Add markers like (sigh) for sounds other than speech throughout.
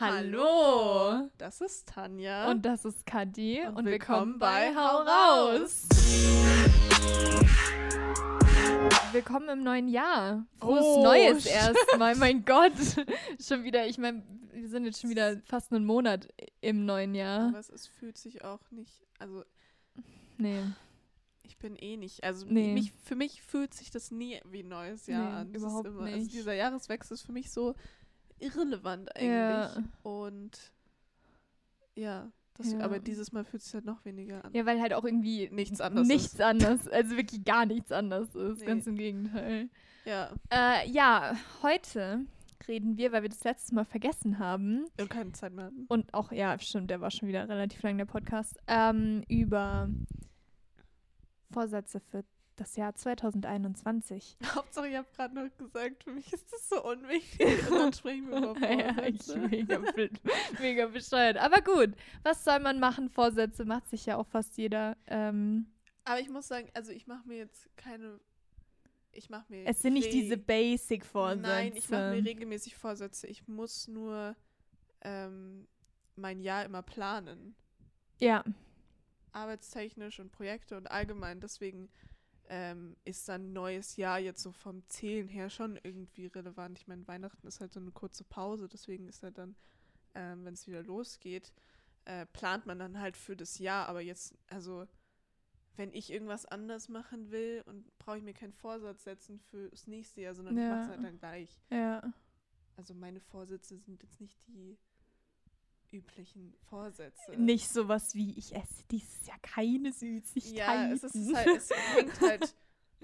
Hallo! Das ist Tanja. Und das ist Kadi. Und Und, willkommen willkommen bei Hau raus! Willkommen im neuen Jahr. Frohes Oh, Neues (laughs) erstmal. Mein Gott. (laughs) schon wieder, ich meine, wir sind jetzt schon wieder fast einen Monat im neuen Jahr. Aber es, fühlt sich auch nicht, also Nee. ich bin eh nicht, also Nee. mich, für mich fühlt sich das nie wie ein neues Jahr Nee, an. Das überhaupt immer, Also nicht. dieser Jahreswechsel ist für mich so irrelevant eigentlich. Ja. Und ja, das, Ja. aber dieses Mal fühlt es sich halt noch weniger an. Ja, weil halt auch irgendwie Nichts anderes nichts ist. anders, also wirklich gar nichts anders ist. Nee. Ganz im Gegenteil. Ja, Äh, ja, heute reden wir, weil wir das letzte Mal vergessen haben, und keine Zeit mehr hatten. und auch, ja, stimmt, der war schon wieder relativ lang, der Podcast, ähm, über Vorsätze für das Jahr 2021. (laughs) Hauptsache, ich habe gerade noch gesagt, für mich ist das so unwichtig. (laughs) Und dann sprechen wir über ja, ich mega, (laughs) mega bescheuert. Aber gut, was soll man machen? Vorsätze macht sich ja auch fast jeder. Ähm, Aber ich muss sagen, also ich mache mir jetzt keine. Ich mache mir. es sind nicht diese Basic-Vorsätze. Nein, ich mache mir regelmäßig Vorsätze. Ich muss nur ähm, mein Jahr immer planen. Ja, Arbeitstechnisch und Projekte und allgemein. Deswegen ähm, ist dann neues Jahr jetzt so vom Zählen her schon irgendwie relevant. Ich meine, Weihnachten ist halt so eine kurze Pause. Deswegen ist halt dann, ähm, wenn es wieder losgeht, äh, plant man dann halt für das Jahr. Aber jetzt, also wenn ich irgendwas anders machen will und brauche ich mir keinen Vorsatz setzen für das nächste Jahr, sondern ich mache es Ja. halt dann gleich. ja. Also meine Vorsätze sind jetzt nicht die üblichen Vorsätze. Nicht sowas wie, ich esse dieses Jahr keine Süßigkeiten. Ja, es, ist halt, es hängt halt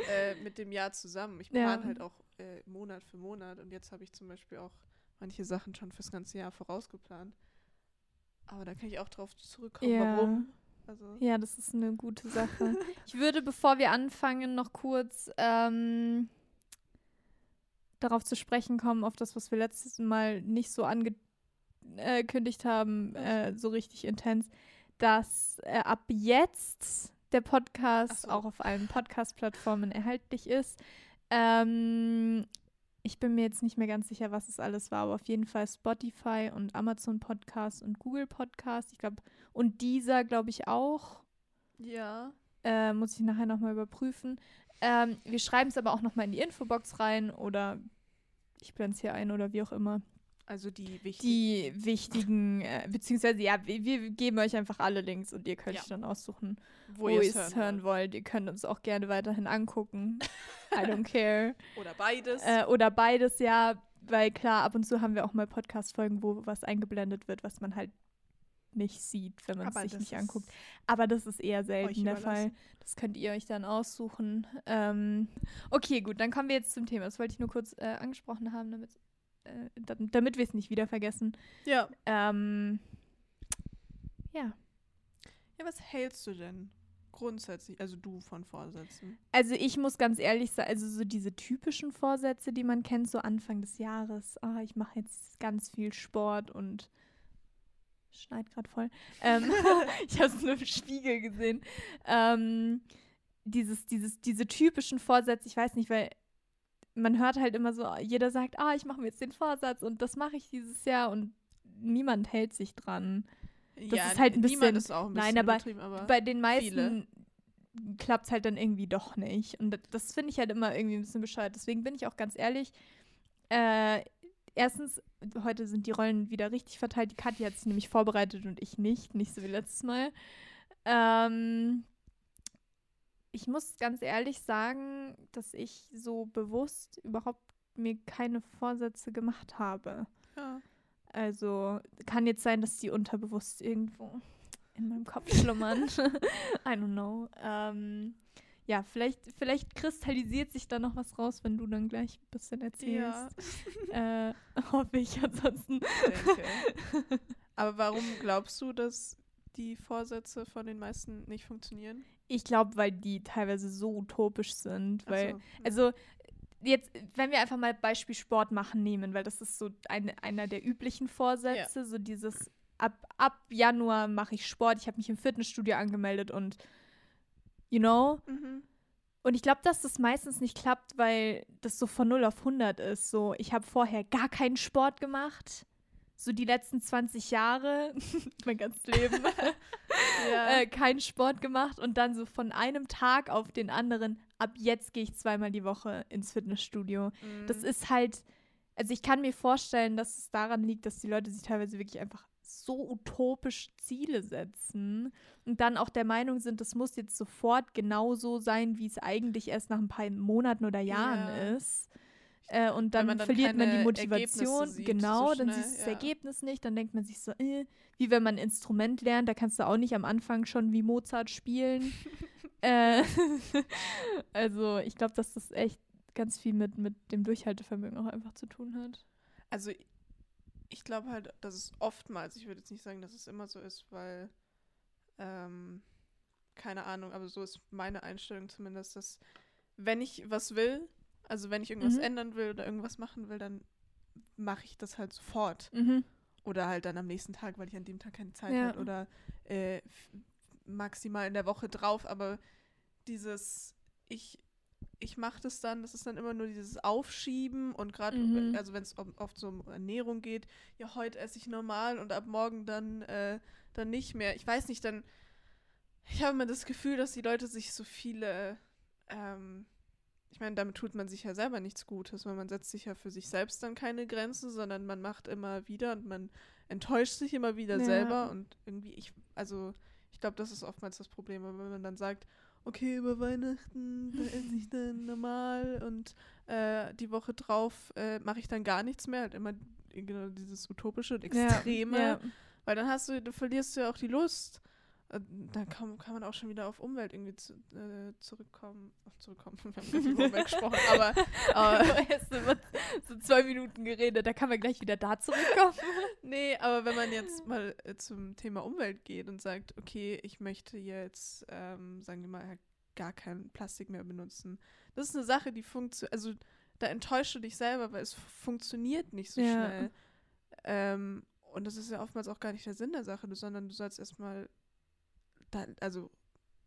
äh, mit dem Jahr zusammen. Ich Ja. plane halt auch äh, Monat für Monat und jetzt habe ich zum Beispiel auch manche Sachen schon fürs ganze Jahr vorausgeplant. Aber da kann ich auch drauf zurückkommen, Ja. warum. Also, Ja, das ist eine gute Sache. (laughs) ich würde, bevor wir anfangen, noch kurz ähm, darauf zu sprechen kommen, auf das, was wir letztes Mal nicht so angekündigt haben, äh, so richtig intens, dass äh, ab jetzt der Podcast so. auch auf allen Podcast-Plattformen erhältlich ist. Ähm, ich bin mir jetzt nicht mehr ganz sicher, was es alles war, aber auf jeden Fall Spotify und Amazon Podcast und Google Podcast. Ich glaube, und dieser, glaube ich, auch. ja. Äh, muss ich nachher nochmal überprüfen. Ähm, wir schreiben es aber auch nochmal in die Infobox rein oder ich blende es hier ein oder wie auch immer. Also die wichtigen. Die wichtigen, äh, beziehungsweise ja, wir, wir geben euch einfach alle Links und ihr könnt Ja. euch dann aussuchen, wo, wo, ihr es hören, hören wollt. Ihr könnt uns auch gerne weiterhin angucken. I don't (laughs) care. Oder beides. Äh, oder beides, ja, weil klar, ab und zu haben wir auch mal Podcast-Folgen, wo was eingeblendet wird, was man halt nicht sieht, wenn man es sich nicht anguckt. Aber das ist eher selten der Fall. Das könnt ihr euch dann aussuchen. Ähm, okay, gut, dann kommen wir jetzt zum Thema. Das wollte ich nur kurz äh, angesprochen haben, damit, äh, da- damit wir es nicht wieder vergessen. Ja. Ähm, ja. Ja, was hältst du denn grundsätzlich, also du von Vorsätzen? Also ich muss ganz ehrlich sagen, also so diese typischen Vorsätze, die man kennt, so Anfang des Jahres, ah, ich mache jetzt ganz viel Sport und schneit gerade voll. Ähm, (laughs) (laughs) ich habe es nur im Spiegel gesehen. Ähm, dieses, dieses, diese typischen Vorsätze, ich weiß nicht, weil man hört halt immer so, jeder sagt, ah, ich mache mir jetzt den Vorsatz und das mache ich dieses Jahr und niemand hält sich dran. ja, ist halt ein niemand bisschen- ist auch ein nein, bisschen aber übertrieben, aber Bei den meisten klappt es halt dann irgendwie doch nicht. Und das, das finde ich halt immer irgendwie ein bisschen bescheuert. Deswegen bin ich auch ganz ehrlich. Äh, erstens, heute sind die Rollen wieder richtig verteilt. Die Katja hat sich nämlich vorbereitet und ich nicht. Nicht so wie letztes Mal. Ähm, ich muss ganz ehrlich sagen, dass ich so bewusst überhaupt mir keine Vorsätze gemacht habe. ja. Also kann jetzt sein, dass die unterbewusst irgendwo in meinem Kopf (laughs) schlummern. I don't know. Ähm, ja, vielleicht, vielleicht kristallisiert sich da noch was raus, wenn du dann gleich ein bisschen Ja, erzählst. Äh, hoffe ich ansonsten. Aber warum glaubst du, dass die Vorsätze von den meisten nicht funktionieren? Ich glaube, weil die teilweise so utopisch sind. Weil, so, ja. also jetzt, wenn wir einfach mal Beispiel Sport machen nehmen, weil das ist so ein, einer der üblichen Vorsätze, so dieses ab, ab Januar mache ich Sport, ich habe mich im Fitnessstudio angemeldet und you know, Mhm. Und ich glaube, dass das meistens nicht klappt, weil das so von 0 auf 100 ist. So, ich habe vorher gar keinen Sport gemacht. So die letzten 20 Jahre, (laughs) mein ganzes Leben, (laughs) Ja. äh, keinen Sport gemacht und dann so von einem Tag auf den anderen, ab jetzt gehe ich zweimal die Woche ins Fitnessstudio. Das Mhm. ist halt, also ich kann mir vorstellen, dass es daran liegt, dass die Leute sich teilweise wirklich einfach so utopisch Ziele setzen und dann auch der Meinung sind, das muss jetzt sofort genauso sein, wie es eigentlich erst nach ein paar Monaten oder Jahren Ja. ist. Äh, und dann, man dann verliert man die Motivation. Sieht, genau, so dann siehst du das ja. Ergebnis nicht. Dann denkt man sich so, äh, wie wenn man ein Instrument lernt, da kannst du auch nicht am Anfang schon wie Mozart spielen. (laughs) äh, (laughs) also ich glaube, dass das echt ganz viel mit, mit dem Durchhaltevermögen auch einfach zu tun hat. Also ich glaube halt, dass es oftmals, ich würde jetzt nicht sagen, dass es immer so ist, weil, ähm, keine Ahnung, aber so ist meine Einstellung zumindest, dass wenn ich was will, also wenn ich irgendwas Mhm. ändern will oder irgendwas machen will, dann mache ich das halt sofort. Mhm. Oder halt dann am nächsten Tag, weil ich an dem Tag keine Zeit Ja. habe. Oder äh, maximal in der Woche drauf. Aber dieses, ich, ich mache das dann, das ist dann immer nur dieses Aufschieben und gerade, Mhm. also wenn es oft so um Ernährung geht, ja, heute esse ich normal und ab morgen dann, äh, dann nicht mehr. Ich weiß nicht, dann, ich habe immer das Gefühl, dass die Leute sich so viele, ähm, ich meine, damit tut man sich ja selber nichts Gutes, weil man setzt sich ja für sich selbst dann keine Grenzen, sondern man macht immer wieder und man enttäuscht sich immer wieder Ja. selber und irgendwie, ich, also ich glaube, das ist oftmals das Problem, wenn man dann sagt, okay, über Weihnachten, da esse ich dann normal und äh, die Woche drauf äh, mache ich dann gar nichts mehr, halt immer genau dieses utopische und extreme, Ja. weil dann hast du, du verlierst du ja auch die Lust. Äh, Dann kann, kann man auch schon wieder auf Umwelt irgendwie zu, äh, zurückkommen. Ach, zurückkommen. (laughs) Wir haben gerade über Umwelt gesprochen, aber (laughs) äh, Erst so zwei Minuten geredet, da kann man gleich wieder da zurückkommen. (laughs) nee, aber wenn man jetzt mal äh, zum Thema Umwelt geht und sagt, okay, ich möchte jetzt, ähm, sagen wir mal, gar kein Plastik mehr benutzen. Das ist eine Sache, die funktioniert, also da enttäuschst du dich selber, weil es funktioniert nicht so Ja. schnell. Ähm, und das ist ja oftmals auch gar nicht der Sinn der Sache, sondern du sollst erstmal, da, also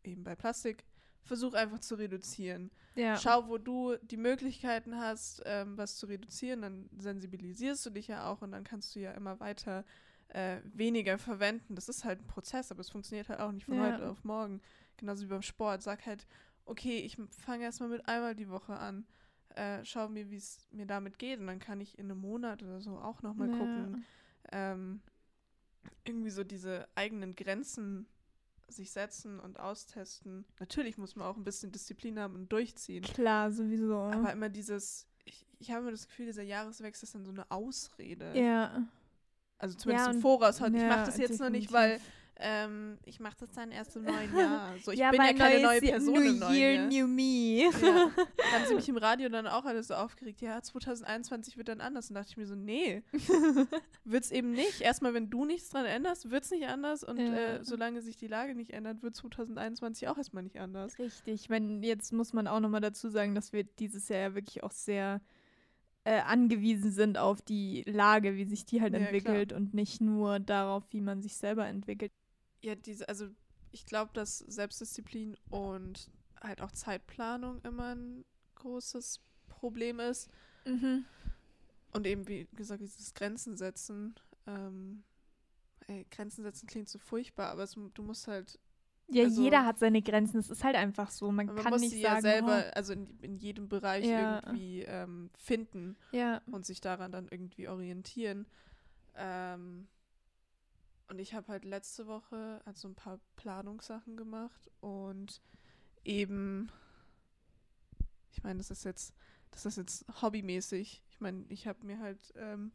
eben bei Plastik, versuch einfach zu reduzieren. Ja. Schau, wo du die Möglichkeiten hast, ähm, was zu reduzieren, dann sensibilisierst du dich ja auch und dann kannst du ja immer weiter äh, weniger verwenden. Das ist halt ein Prozess, aber es funktioniert halt auch nicht von Ja. heute auf morgen. Genauso wie beim Sport. Sag halt, okay, ich fange erstmal mit einmal die Woche an. Äh, schau mir, wie es mir damit geht und dann kann ich in einem Monat oder so auch nochmal Ja. gucken. Ähm, irgendwie so diese eigenen Grenzen sich setzen und austesten. Natürlich muss man auch ein bisschen Disziplin haben und durchziehen. Klar, sowieso. Aber immer dieses, ich, ich habe immer das Gefühl, dieser Jahreswechsel ist dann so eine Ausrede. ja. Also zumindest Ja, im Voraus. Halt. ich ja, mache das jetzt noch nicht, definitiv. weil ähm, ich mache das dann erst im neuen (laughs) Jahr. So, ich ja, bin ja keine neue Person New im neuen Year, Jahr. New Me. Ja. (laughs) Haben sie mich im Radio dann auch alles so aufgeregt. Ja, 2021 wird dann anders. Und dachte ich mir so, nee, (laughs) wird's eben nicht. Erstmal, wenn du nichts dran änderst, wird's nicht anders. Und Ja. äh, solange sich die Lage nicht ändert, wird 2021 auch erstmal nicht anders. Richtig. Wenn, jetzt muss man auch nochmal dazu sagen, dass wir dieses Jahr ja wirklich auch sehr äh, angewiesen sind auf die Lage, wie sich die halt Ja, entwickelt und nicht nur darauf, wie man sich selber entwickelt. Ja, diese, also ich glaube, dass Selbstdisziplin und halt auch Zeitplanung immer ein großes Problem ist. Und eben, wie gesagt, dieses Grenzen setzen. Ähm, ey, Grenzen setzen klingt so furchtbar, aber es, du musst halt, Ja, Also- jeder hat seine Grenzen. Es ist halt einfach so. Man man kann muss nicht sie sagen, ja selber, also in, in jedem Bereich Ja. irgendwie ähm, finden oh, ja, und sich daran dann irgendwie orientieren. Ähm, und ich habe halt letzte Woche also ein paar Planungssachen gemacht und eben, ich meine, das ist jetzt, das ist jetzt hobbymäßig. Ich meine, ich habe mir halt ähm,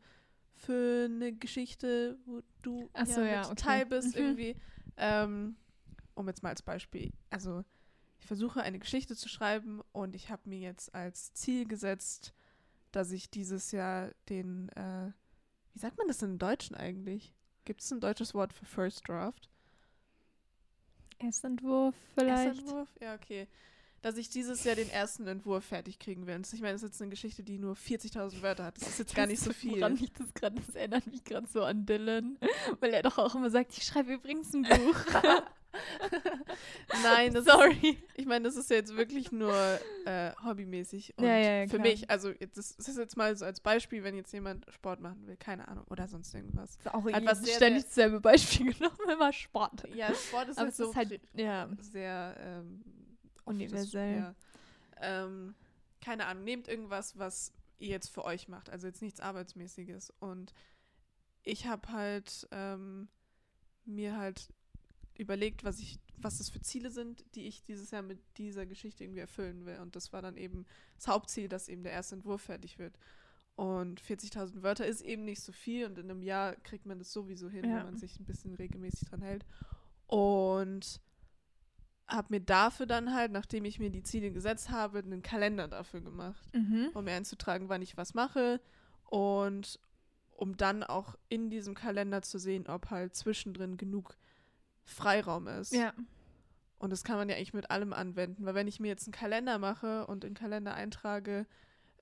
für eine Geschichte, wo du Ach so, ja, mit okay. Teil bist, Mhm. irgendwie, ähm, um jetzt mal als Beispiel, also ich versuche eine Geschichte zu schreiben und ich habe mir jetzt als Ziel gesetzt, dass ich dieses Jahr den, äh, wie sagt man das denn im Deutschen eigentlich? Gibt es ein deutsches Wort für First Draft? Erstentwurf vielleicht. Erstentwurf? Ja, okay. Dass ich dieses Jahr den ersten Entwurf fertig kriegen will. Und ich meine, das ist jetzt eine Geschichte, die nur 40.000 Wörter hat. Das ist jetzt gar nicht so viel. Woran mich das gerade, das erinnert mich gerade so an Dylan, weil er doch auch immer sagt, ich schreibe übrigens ein Buch. (laughs) (laughs) Nein, das Sorry. Ich meine, das ist ja jetzt wirklich nur äh, hobbymäßig. Und Ja, ja, ja, für mich, also das, das ist jetzt mal so als Beispiel, wenn jetzt jemand Sport machen will, keine Ahnung, oder sonst irgendwas. Ist auch Hat was sehr, ständig dasselbe Beispiel (laughs) genommen, immer Sport. Ja, Sport ist Aber halt so ist halt, ja, sehr ähm, das- Universell. Ähm, keine Ahnung, nehmt irgendwas, was ihr jetzt für euch macht, also jetzt nichts Arbeitsmäßiges. Und ich habe halt ähm, mir halt überlegt, was ich, was das für Ziele sind, die ich dieses Jahr mit dieser Geschichte irgendwie erfüllen will. Und das war dann eben das Hauptziel, dass eben der erste Entwurf fertig wird. Und 40.000 Wörter ist eben nicht so viel und in einem Jahr kriegt man das sowieso hin, Ja. wenn man sich ein bisschen regelmäßig dran hält. Und habe mir dafür dann halt, nachdem ich mir die Ziele gesetzt habe, einen Kalender dafür gemacht, mhm. um mir einzutragen, wann ich was mache und um dann auch in diesem Kalender zu sehen, ob halt zwischendrin genug Freiraum ist. ja, Und das kann man ja eigentlich mit allem anwenden, weil wenn ich mir jetzt einen Kalender mache und in den Kalender eintrage,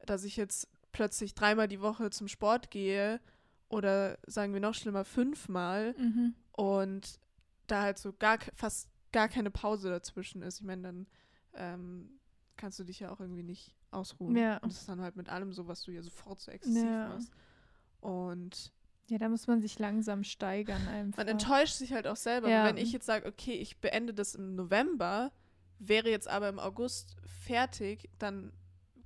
dass ich jetzt plötzlich dreimal die Woche zum Sport gehe oder sagen wir noch schlimmer fünfmal mhm. und da halt so gar fast gar keine Pause dazwischen ist, ich meine, dann ähm, kannst du dich ja auch irgendwie nicht ausruhen. Ja. Und das ist dann halt mit allem so, was du ja sofort so exzessiv Ja. machst. Und ja, da muss man sich langsam steigern einfach. man enttäuscht sich halt auch selber. Ja. Wenn ich jetzt sage, okay, ich beende das im November, wäre jetzt aber im August fertig, dann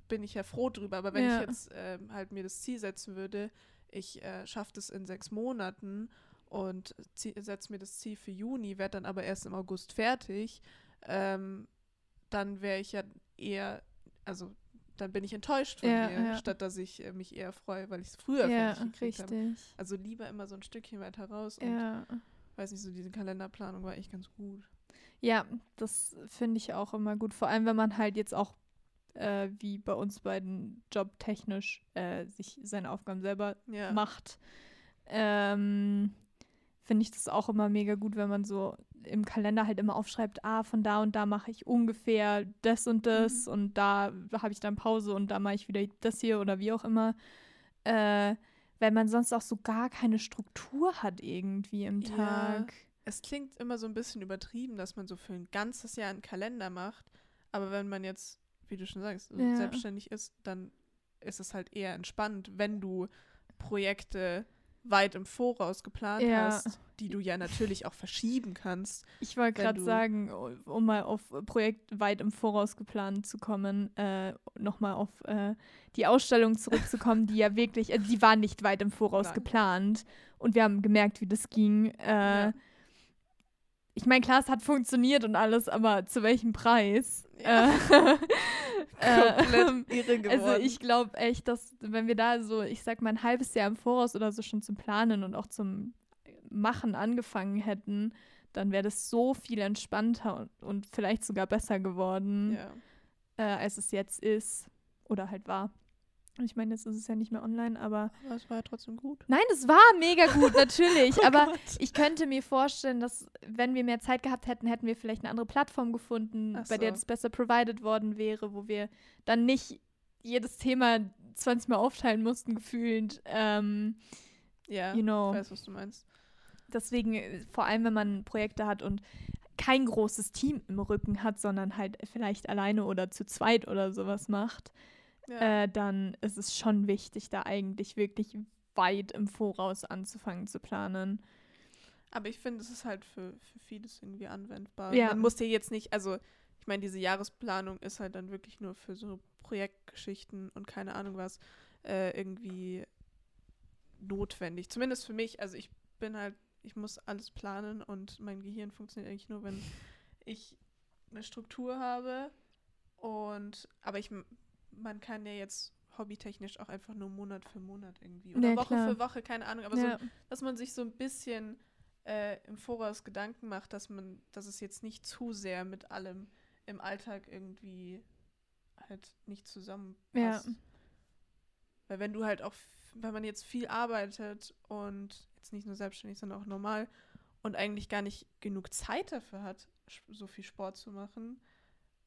bin ich ja froh drüber. Aber wenn Ja. ich jetzt ähm, halt mir das Ziel setzen würde, ich äh, schaffe das in sechs Monaten und setze mir das Ziel für Juni, werde dann aber erst im August fertig, ähm, dann wäre ich ja eher, also dann bin ich enttäuscht von Ja, mir, ja. statt dass ich äh, mich eher freue, weil ich es früher ja, fertig gekriegt habe. Also lieber immer so ein Stückchen weiter raus und Ja. weiß nicht, so diese Kalenderplanung war echt ganz gut. Ja, das finde ich auch immer gut. Vor allem, wenn man halt jetzt auch, äh, wie bei uns beiden, jobtechnisch äh, sich seine Aufgaben selber macht, ähm, finde ich das auch immer mega gut, wenn man so im Kalender halt immer aufschreibt, ah, von da und da mache ich ungefähr das und das Mhm. und da habe ich dann Pause und da mache ich wieder das hier oder wie auch immer. Äh, weil man sonst auch so gar keine Struktur hat irgendwie im Ja. Tag. Es klingt immer so ein bisschen übertrieben, dass man so für ein ganzes Jahr einen Kalender macht. Aber wenn man jetzt, wie du schon sagst, Ja. selbstständig ist, dann ist es halt eher entspannt, wenn du Projekte weit im Voraus geplant Ja. hast, die du ja natürlich auch verschieben kannst. Ich wollte gerade sagen, um mal auf Projekt weit im Voraus geplant zu kommen, äh, nochmal auf äh, die Ausstellung zurückzukommen, die ja wirklich, also die war nicht weit im Voraus Nein. geplant und wir haben gemerkt, wie das ging. Äh, Ja. Ich meine, klar, es hat funktioniert und alles, aber zu welchem Preis? Ja. (laughs) Komplett irre geworden. also ich glaube echt, dass wenn wir da so, ich sag mal, ein halbes Jahr im Voraus oder so schon zum Planen und auch zum Machen angefangen hätten, dann wäre das so viel entspannter und, und vielleicht sogar besser geworden, ja. äh, als es jetzt ist oder halt war. Ich meine, jetzt ist es ja nicht mehr online, aber Aber es war ja trotzdem gut. nein, es war mega gut, natürlich. (laughs) Oh aber Gott. ich könnte mir vorstellen, dass wenn wir mehr Zeit gehabt hätten, hätten wir vielleicht eine andere Plattform gefunden, Ach bei der so. das besser provided worden wäre, wo wir dann nicht jedes Thema 20 Mal aufteilen mussten, gefühlt. Ähm, Ja, you know. ich weiß, was du meinst. deswegen, äh, vor allem wenn man Projekte hat und kein großes Team im Rücken hat, sondern halt vielleicht alleine oder zu zweit oder sowas macht, Ja. äh, dann ist es schon wichtig, da eigentlich wirklich weit im Voraus anzufangen zu planen. Aber ich finde, es ist halt für, für vieles irgendwie anwendbar. Ja. Man muss dir jetzt nicht, also ich meine, diese Jahresplanung ist halt dann wirklich nur für so Projektgeschichten und keine Ahnung was äh, irgendwie notwendig. Zumindest für mich. Also ich bin halt, ich muss alles planen und mein Gehirn funktioniert eigentlich nur, wenn ich eine Struktur habe. Und aber ich, man kann ja jetzt hobbytechnisch auch einfach nur Monat für Monat irgendwie. Oder Ja, Woche klar. für Woche, keine Ahnung, aber so ja. dass man sich so ein bisschen äh, im Voraus Gedanken macht, dass man, dass es jetzt nicht zu sehr mit allem im Alltag irgendwie halt nicht zusammenpasst. Ja. Weil wenn du halt auch, wenn man jetzt viel arbeitet und jetzt nicht nur selbstständig, sondern auch normal und eigentlich gar nicht genug Zeit dafür hat, so viel Sport zu machen,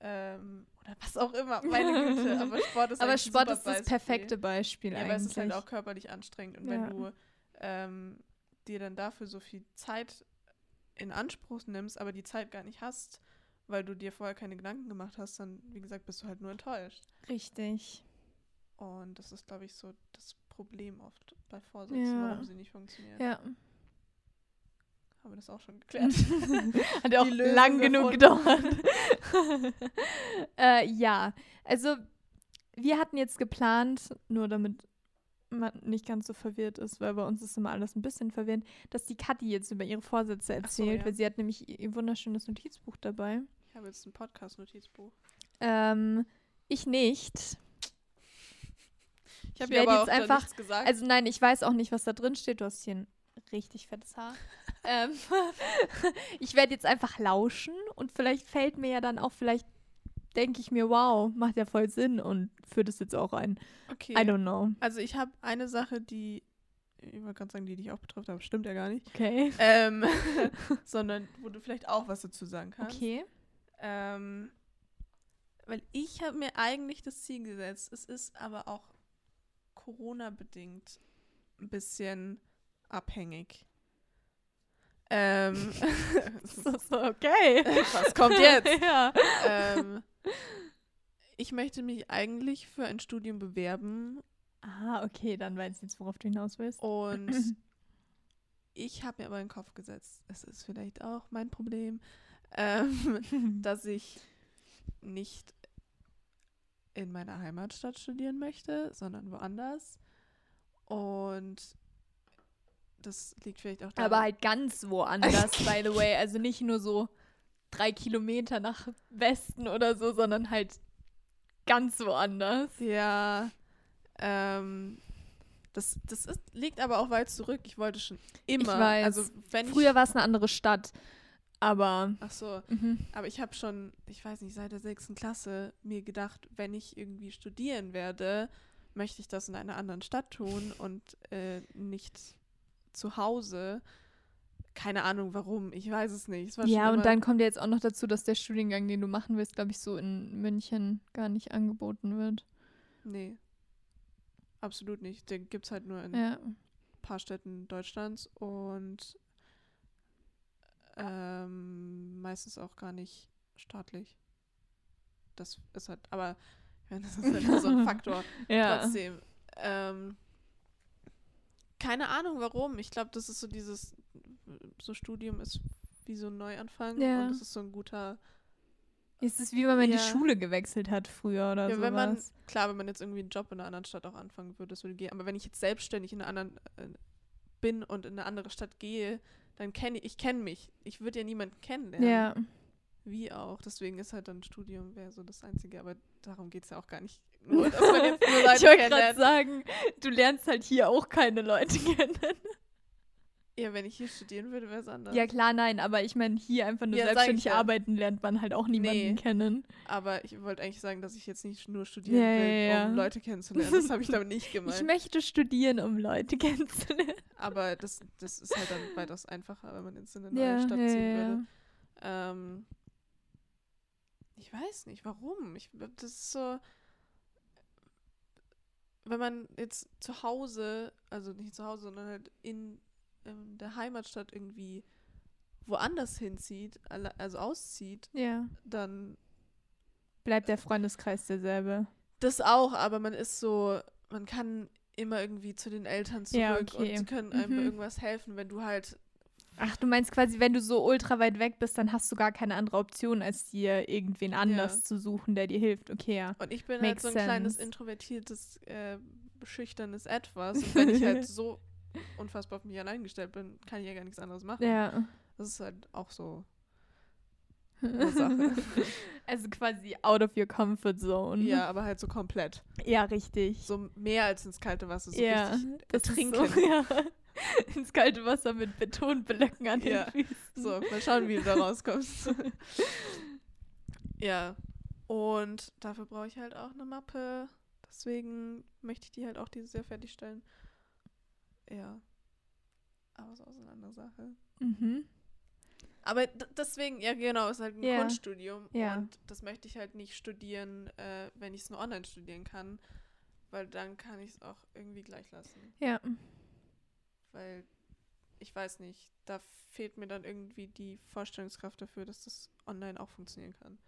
ähm, oder was auch immer, meine Güte, (laughs) aber Sport ist Aber Sport ist das Beispiel. perfekte Beispiel Ja, eigentlich. aber es ist halt auch körperlich anstrengend. Und Ja. wenn du ähm, dir dann dafür so viel Zeit in Anspruch nimmst, aber die Zeit gar nicht hast, weil du dir vorher keine Gedanken gemacht hast, dann, wie gesagt, bist du halt nur enttäuscht. Richtig. Und das ist, glaube ich, so das Problem oft bei Vorsätzen, Ja. warum sie nicht funktionieren. Ja. Haben wir das auch schon geklärt? (laughs) Hat ja auch lang genug gefunden. gedauert. (laughs) äh, ja, also wir hatten jetzt geplant, nur damit man nicht ganz so verwirrt ist, weil bei uns ist immer alles ein bisschen verwirrend, dass die Kathi jetzt über ihre Vorsätze Ach so, erzählt, ja. weil sie hat nämlich ihr wunderschönes Notizbuch dabei. Ich habe jetzt ein Podcast-Notizbuch. Ähm, ich nicht. Ich habe ja jetzt einfach-. Also nein, ich weiß auch nicht, was da drin steht. Du hast hier ein richtig fettes Haar. Ähm, (laughs) ich werde jetzt einfach lauschen und vielleicht fällt mir ja dann auch, vielleicht denke ich mir, wow, macht ja voll Sinn und führt es jetzt auch ein. okay. I don't know. Also ich habe eine Sache, die, ich wollte gerade sagen, die dich auch betrifft, aber stimmt ja gar nicht. Okay. Ähm, (laughs) (laughs) sondern wo du vielleicht auch was dazu sagen kannst. Okay. Ähm, weil ich habe mir eigentlich das Ziel gesetzt. Es ist aber auch Corona-bedingt ein bisschen abhängig. Ähm, (laughs) (laughs) So, so, okay. was kommt jetzt? (laughs) ja. ähm, ich möchte mich eigentlich für ein Studium bewerben Ah, okay, dann weiß ich jetzt, worauf du hinaus willst. und (clears throat) ich habe mir aber in den Kopf gesetzt, es ist vielleicht auch mein Problem, ähm, dass ich nicht in meiner Heimatstadt studieren möchte, sondern woanders. Und das liegt vielleicht auch daran. Aber halt ganz woanders, by the way. Also nicht nur so drei Kilometer nach Westen oder so, sondern halt ganz woanders. Ja. Ähm, das das ist, liegt aber auch weit zurück. Ich wollte schon immer. weiß. Also wenn Früher ich. war es eine andere Stadt, aber Ach so. mhm. Aber ich habe schon, ich weiß nicht, seit der sechsten Klasse mir gedacht, wenn ich irgendwie studieren werde, möchte ich das in einer anderen Stadt tun und äh, nicht zu Hause. Keine Ahnung warum, ich weiß es nicht. Es ja, und dann kommt ja jetzt auch noch dazu, dass der Studiengang, den du machen willst, glaube ich, so in München gar nicht angeboten wird. Nee. Absolut nicht. Den gibt es halt nur in Ja. ein paar Städten Deutschlands und ähm, meistens auch gar nicht staatlich. Das ist halt, aber ich meine, das ist halt so ein (laughs) Faktor. ja. Trotzdem. Ähm, keine Ahnung warum. Ich glaube, das ist so dieses, so Studium ist wie so ein Neuanfang Ja. und das ist so ein guter. Es ist wie wenn man Ja. die Schule gewechselt hat früher oder Ja, sowas. wenn man, klar, wenn man jetzt irgendwie einen Job in einer anderen Stadt auch anfangen würde, das würde gehen. Aber wenn ich jetzt selbstständig in einer anderen äh, bin und in eine andere Stadt gehe, dann kenne ich, ich kenne mich. Ich würde ja niemanden kennenlernen. ja. Wie auch. Deswegen ist halt dann Studium wäre so das Einzige. Aber darum geht es ja auch gar nicht. Nur, dass man jetzt nur (laughs) Leute Ich wollte gerade sagen, du lernst halt hier auch keine Leute kennen. Ja, wenn ich hier studieren würde, wäre es anders. Ja, klar, nein, aber ich meine, hier einfach nur Ja, ich selbstständig ja. arbeiten lernt man halt auch niemanden Nee. kennen. Aber ich wollte eigentlich sagen, dass ich jetzt nicht nur studieren Ja, will, um Leute kennenzulernen. Das habe ich damit nicht (laughs) Ich gemeint. möchte studieren, um Leute kennenzulernen. Aber das, das ist halt dann weitaus einfacher, wenn man jetzt in eine neue Stadt ziehen würde. Ähm, ich weiß nicht, warum. Ich, das ist so, wenn man jetzt zu Hause, also nicht zu Hause, sondern halt in, in der Heimatstadt irgendwie woanders hinzieht, also auszieht, Ja. dann Bleibt der Freundeskreis derselbe. das auch, aber man ist so, man kann immer irgendwie zu den Eltern zurück Ja, okay. und sie können einem Mhm. irgendwas helfen, wenn du halt Ach, du meinst quasi, wenn du so ultra weit weg bist, dann hast du gar keine andere Option, als dir irgendwen anders Ja. zu suchen, der dir hilft. Okay, ja. Und ich bin halt Makes so ein kleines sense. introvertiertes, äh, schüchternes Etwas. Und wenn ich halt (laughs) so unfassbar auf mich allein gestellt bin, kann ich ja gar nichts anderes machen. Ja. Das ist halt auch so (laughs) eine Sache. Also quasi out of your comfort zone. ja, aber halt so komplett. Ja, richtig. So mehr als ins kalte Wasser. So ja, richtig ertrinken. So, (laughs) ja. (laughs) Ins kalte Wasser mit Betonblöcken an Ja, den Füßen. So, mal schauen, wie du da rauskommst. (laughs) ja. Und dafür brauche ich halt auch eine Mappe. Deswegen möchte ich die halt auch dieses Jahr fertigstellen. Ja. Aber so ist eine andere Sache. Mhm. Aber deswegen, ja genau, ist halt ein Ja. Kunststudium. Ja. Und das möchte ich halt nicht studieren, äh, wenn ich es nur online studieren kann. Weil dann kann ich es auch irgendwie gleich lassen. Ja. Weil ich weiß nicht, da fehlt mir dann irgendwie die Vorstellungskraft dafür, dass das online auch funktionieren kann.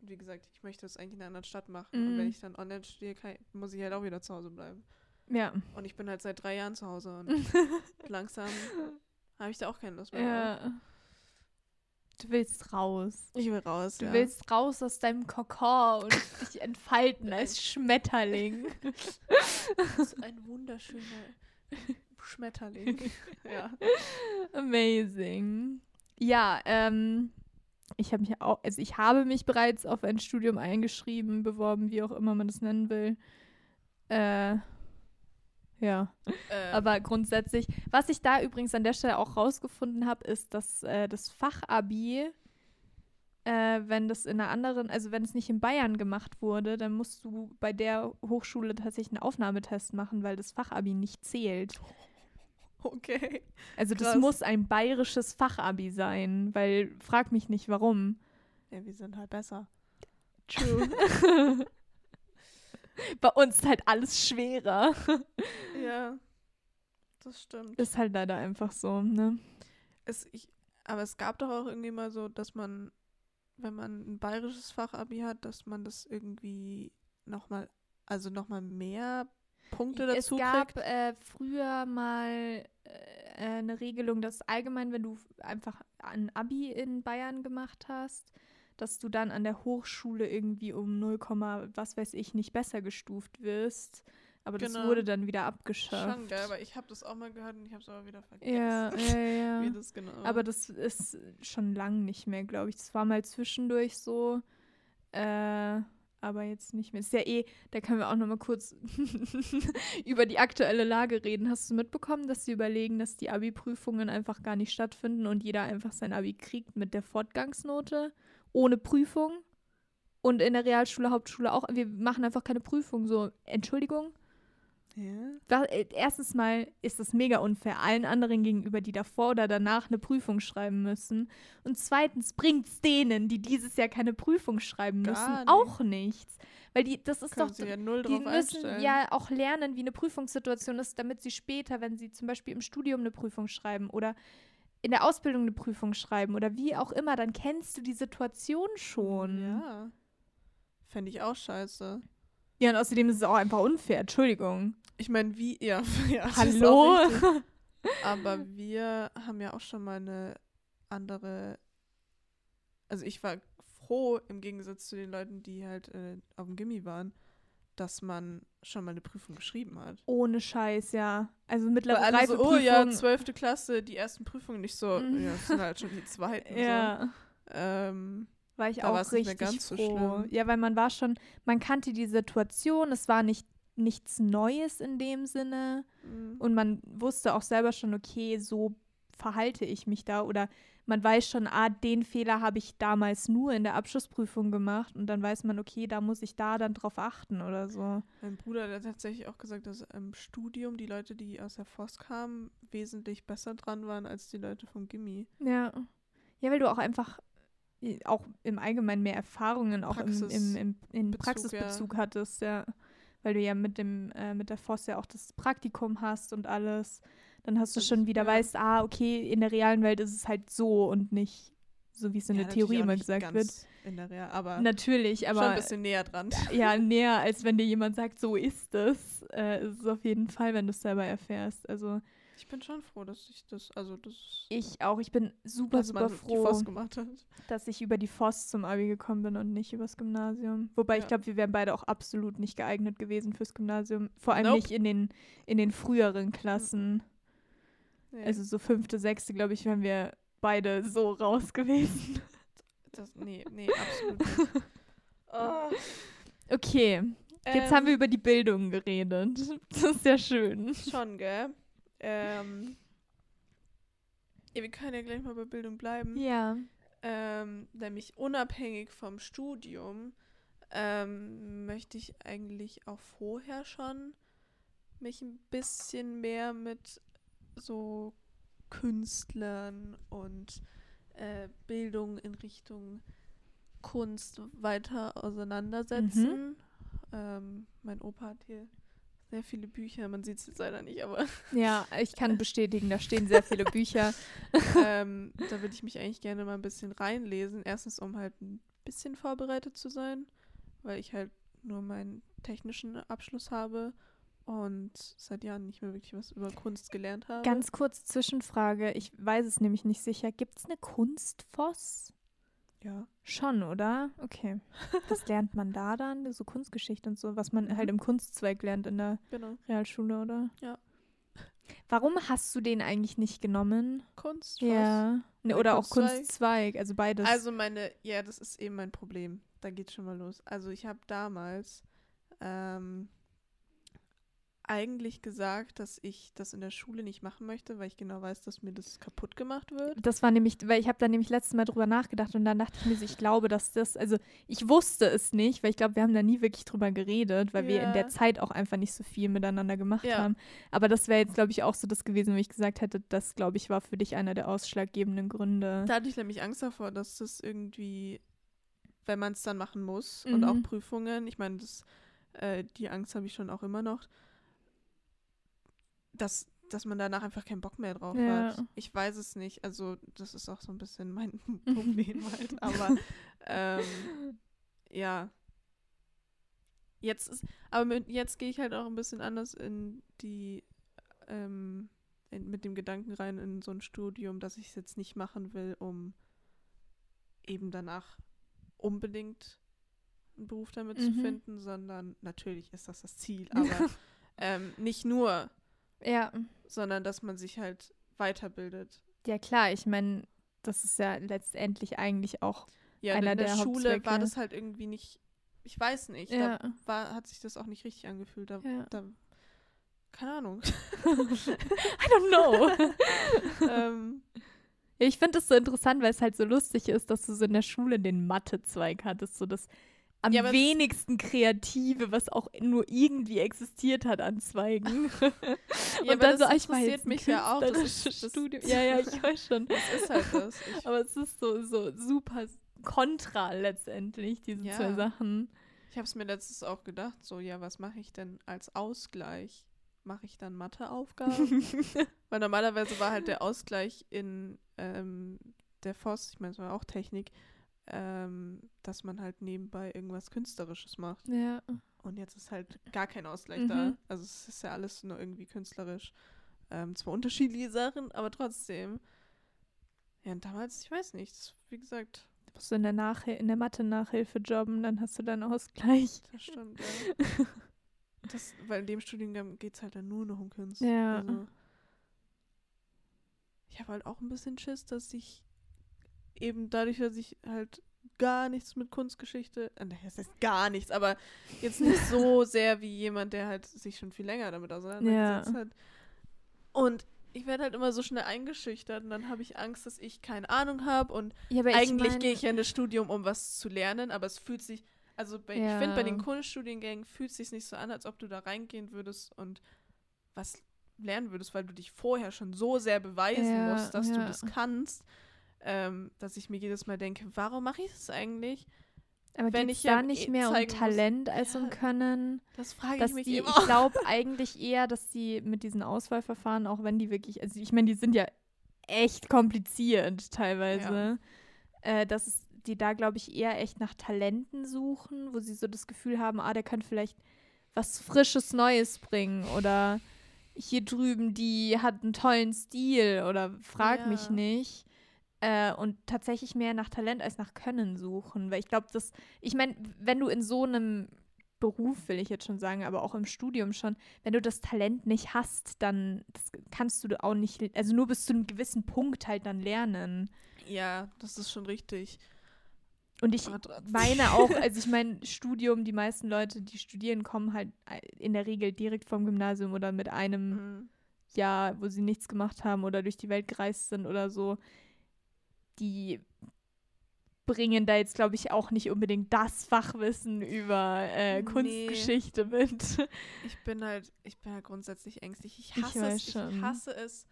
Und wie gesagt, ich möchte das eigentlich in einer anderen Stadt machen. Und Mhm. wenn ich dann online studiere, kann, muss ich halt auch wieder zu Hause bleiben. Ja. Und ich bin halt seit drei Jahren zu Hause und (laughs) langsam habe ich da auch keine Lust mehr. ja. Du willst raus. Ich will raus. Du ja. willst raus aus deinem Kokon (laughs) und dich entfalten als Schmetterling. (laughs) Das ist ein wunderschöner Schmetterling. (laughs) ja. Amazing. Ja, ähm, ich habe mich auch, also ich habe mich bereits auf ein Studium eingeschrieben, beworben, wie auch immer man das nennen will. Äh, ja. Ähm, Aber grundsätzlich, was ich da übrigens an der Stelle auch rausgefunden habe, ist, dass äh, das Fachabi, äh, wenn das in einer anderen, also wenn es nicht in Bayern gemacht wurde, dann musst du bei der Hochschule tatsächlich einen Aufnahmetest machen, weil das Fachabi nicht zählt. (laughs) okay. Also das Krass. muss ein bayerisches Fachabi sein, weil frag mich nicht warum. Ja, wir sind halt besser. True. (laughs) (laughs) Bei uns ist halt alles schwerer. Ja. Das stimmt. Ist halt leider einfach so, ne? Es, ich, aber es gab doch auch irgendwie mal so, dass man, wenn man ein bayerisches Fachabi hat, dass man das irgendwie nochmal, also nochmal mehr Punkte Es dazu gab kriegt. äh, früher mal äh, eine Regelung, dass allgemein, wenn du einfach ein Abi in Bayern gemacht hast, dass du dann an der Hochschule irgendwie um 0, was weiß ich nicht besser gestuft wirst. Aber das Genau. wurde dann wieder abgeschafft. Schon geil, aber ich habe das auch mal gehört und ich habe es aber wieder vergessen. ja, ja, (laughs) ja. Wie das genau. Aber das ist schon lang nicht mehr, glaube ich. Das war mal zwischendurch so. Äh, aber jetzt nicht mehr. Ist ja eh, da können wir auch noch mal kurz (laughs) über die aktuelle Lage reden. Hast du mitbekommen, dass sie überlegen, dass die Abi-Prüfungen einfach gar nicht stattfinden und jeder einfach sein Abi kriegt mit der Fortgangsnote ohne Prüfung? Und in der Realschule, Hauptschule auch. Wir machen einfach keine Prüfung. So, Entschuldigung. Ja? Äh, erstens mal ist das mega unfair allen anderen gegenüber, die davor oder danach eine Prüfung schreiben müssen. Und zweitens bringt es denen, die dieses Jahr keine Prüfung schreiben Gar müssen, nicht. auch nichts. Weil die, das ist Können doch, sie ja null die müssen einstellen. ja auch lernen, wie eine Prüfungssituation ist, damit sie später, wenn sie zum Beispiel im Studium eine Prüfung schreiben oder in der Ausbildung eine Prüfung schreiben oder wie auch immer, dann kennst du die Situation schon. Ja. Fände ich auch scheiße. Ja, und außerdem ist es auch einfach unfair. Entschuldigung. Ich meine, wie, ja, (laughs) ja Hallo? Aber wir haben ja auch schon mal eine andere. Also ich war froh im Gegensatz zu den Leuten, die halt äh, auf dem Gimmi waren, dass man schon mal eine Prüfung geschrieben hat. Ohne Scheiß, ja. Also Weil mittlere alle so, oh ja, Reifeprüfung- zwölfte Klasse, die ersten Prüfungen nicht so, Mhm. ja, das sind halt schon die zweiten. (laughs) Ja, So. War ich Da auch richtig so froh. schlimm. Ja, weil man war schon, man kannte die Situation, es war nicht nichts Neues in dem Sinne mm, und man wusste auch selber schon, okay, so verhalte ich mich da oder man weiß schon, ah, den Fehler habe ich damals nur in der Abschlussprüfung gemacht und dann weiß man, okay, da muss ich da dann drauf achten oder so. mein Bruder der hat tatsächlich auch gesagt, dass im Studium die Leute, die aus der FOS kamen, wesentlich besser dran waren als die Leute vom Gimmi. Ja. Ja, weil du auch einfach auch im Allgemeinen mehr Erfahrungen auch im, im, Praxis- im, in Bezug, Praxisbezug hattest, ja. Weil du ja mit dem, äh, mit der FOS ja auch das Praktikum hast und alles. Dann hast du Das schon ist- wieder ja. weißt, ah, okay, in der realen Welt ist es halt so und nicht so, wie es in Ja, der Theorie immer gesagt wird. In der Real, aber Natürlich, schon aber ein bisschen näher dran. (laughs) ja, (laughs) näher, als wenn dir jemand sagt, so ist es, äh, ist es auf jeden Fall, wenn du es selber erfährst. Also Ich bin schon froh, dass ich das, also das, ich auch, ich bin super, dass super froh. Dass ich über die FOS zum Abi gekommen bin und nicht übers Gymnasium. Wobei ich Ja. glaube, wir wären beide auch absolut nicht geeignet gewesen fürs Gymnasium. Vor allem Nope. nicht in den, in den früheren Klassen. Nee, Also so fünfte, sechste, glaube ich, wären wir beide so raus (laughs) gewesen. das, nee, nee, absolut nicht. Oh, (laughs) Okay, jetzt haben wir ähm, über die Bildung geredet. (laughs) Das ist ja schön. Schon, gell? Ähm, ja, wir können ja gleich mal bei Bildung bleiben. Ja. Ähm, nämlich unabhängig vom Studium ähm, möchte ich eigentlich auch vorher schon mich ein bisschen mehr mit so Künstlern und äh, Bildung in Richtung Kunst weiter auseinandersetzen. Ähm, mein Opa hat hier sehr viele Bücher. Man sieht es jetzt leider nicht, aber (laughs) Ja, ich kann bestätigen, da stehen sehr viele Bücher. (laughs) ähm, da würde ich mich eigentlich gerne mal ein bisschen reinlesen. Erstens, um halt ein bisschen vorbereitet zu sein, weil ich halt nur meinen technischen Abschluss habe und seit Jahren nicht mehr wirklich was über Kunst gelernt habe. Ganz kurz Zwischenfrage, ich weiß es nämlich nicht sicher. Gibt es eine Kunstfoss? Ja. Schon, oder? Okay. (laughs) Was lernt man da dann? So Kunstgeschichte und so, was man halt im Kunstzweig lernt in der Genau. Realschule, oder? Ja. Warum hast du den eigentlich nicht genommen? Kunst. Ja. Ne, Der oder auch Kunstzweig? Also beides. Also meine, ja, das ist eben mein Problem. Da geht's schon mal los. Also ich habe damals ähm, eigentlich gesagt, dass ich das in der Schule nicht machen möchte, weil ich genau weiß, dass mir das kaputt gemacht wird. das war nämlich, weil ich habe da nämlich letztes Mal drüber nachgedacht und dann dachte ich mir so, ich glaube, dass das, also ich wusste es nicht, weil ich glaube, wir haben da nie wirklich drüber geredet, weil wir in Ja. der Zeit auch einfach nicht so viel miteinander gemacht Ja. haben. Aber das wäre jetzt, glaube ich, auch so das gewesen, wo ich gesagt hätte, das, glaube ich, war für dich einer der ausschlaggebenden Gründe. Da hatte ich nämlich Angst davor, dass das irgendwie, wenn man es dann machen muss und auch Mhm. Prüfungen, ich meine, das, äh, die Angst habe ich schon auch immer noch, dass, dass man danach einfach keinen Bock mehr drauf Ja. hat. Ich weiß es nicht. Also, das ist auch so ein bisschen mein (laughs) Problem halt. (laughs) Aber ähm, ja. Jetzt ist, aber mit, jetzt gehe ich halt auch ein bisschen anders in die, ähm, in, mit dem Gedanken rein in so ein Studium, dass ich es jetzt nicht machen will, um eben danach unbedingt einen Beruf damit zu Mhm. finden, sondern natürlich ist das das Ziel, aber (laughs) ähm, nicht nur, Ja. sondern dass man sich halt weiterbildet. Ja, klar, ich meine, das ist ja letztendlich eigentlich auch. Ja, Einer in der, der Schule war das halt irgendwie nicht, ich weiß nicht, Ja. da war, hat sich das auch nicht richtig angefühlt. Da, Ja. da keine Ahnung. (laughs) (laughs) I don't know. (laughs) ähm, ich finde das so interessant, weil es halt so lustig ist, dass du so in der Schule den Mathezweig hattest, so das am Ja, wenigsten Kreative, was auch nur irgendwie existiert hat an Zweigen. (laughs) ja, Und dann so, ah, ich interessiert war jetzt mich ja auch. Das, das, Studium. (laughs) Ja, ja, ich weiß schon. das ist halt (laughs) das. Ich, Aber es ist so, so super kontra letztendlich, diese Ja. zwei Sachen. ich habe es mir letztes auch gedacht, so, ja, was mache ich denn als Ausgleich? Mache ich dann Matheaufgaben? Weil normalerweise war halt der Ausgleich in ähm, der FOS, ich meine, es war auch Technik, ähm, dass man halt nebenbei irgendwas Künstlerisches macht. ja. Und jetzt ist halt gar kein Ausgleich Mhm. da. Also es ist ja alles nur irgendwie künstlerisch. Ähm, zwar unterschiedliche Sachen, aber trotzdem. Ja, und damals, ich weiß nicht, das, wie gesagt, Du musst du in der, Nachhil in der Mathe-Nachhilfe jobben, dann hast du deinen Ausgleich. das stimmt, ja. (laughs) Das, weil in dem Studiengang geht es halt dann nur noch um Kunst. Ja. Also, ich habe halt auch ein bisschen Schiss, dass ich eben dadurch, dass ich halt gar nichts mit Kunstgeschichte, äh, das heißt gar nichts, aber jetzt nicht so (laughs) sehr wie jemand, der halt sich schon viel länger damit auseinandergesetzt Ja. hat. Und ich werde halt immer so schnell eingeschüchtert und dann habe ich Angst, dass ich keine Ahnung habe und Ja, eigentlich gehe ich ja in das Studium, um was zu lernen, aber es fühlt sich, also bei, ich finde, bei den Ja. Kunststudiengängen fühlt es sich nicht so an, als ob du da reingehen würdest und was lernen würdest, weil du dich vorher schon so sehr beweisen Ja, musst, dass du ja. das kannst, ähm, dass ich mir jedes Mal denke, warum mache ich das eigentlich? Aber wenn ich ja da nicht eh mehr um zeigen muss- Talent als Ja, um Können? Das frage ich mich die, immer. ich glaube eigentlich eher, dass die mit diesen Auswahlverfahren, auch wenn die wirklich, also ich meine, die sind ja echt kompliziert teilweise, äh, dass es, die da, glaube ich, eher echt nach Talenten suchen, wo sie so das Gefühl haben, ah, der könnte vielleicht was Frisches Neues bringen oder hier drüben, die hat einen tollen Stil oder frag Ja. mich nicht. Äh, und tatsächlich mehr nach Talent als nach Können suchen. Weil ich glaube, das, ich meine, wenn du in so einem Beruf, will ich jetzt schon sagen, aber auch im Studium schon, wenn du das Talent nicht hast, dann kannst du auch nicht, also nur bis zu einem gewissen Punkt halt dann lernen. ja, das ist schon richtig. Und ich meine auch, (laughs) also ich meine, Studium, die meisten Leute, die studieren, kommen halt in der Regel direkt vom Gymnasium oder mit einem Mhm. Jahr, wo sie nichts gemacht haben oder durch die Welt gereist sind oder so. Die bringen da jetzt, glaube ich, auch nicht unbedingt das Fachwissen über äh, Nee. Kunstgeschichte mit. (laughs) Ich bin halt, ich bin halt grundsätzlich ängstlich. Ich Ich hasse weiß es. Ich schon. hasse es.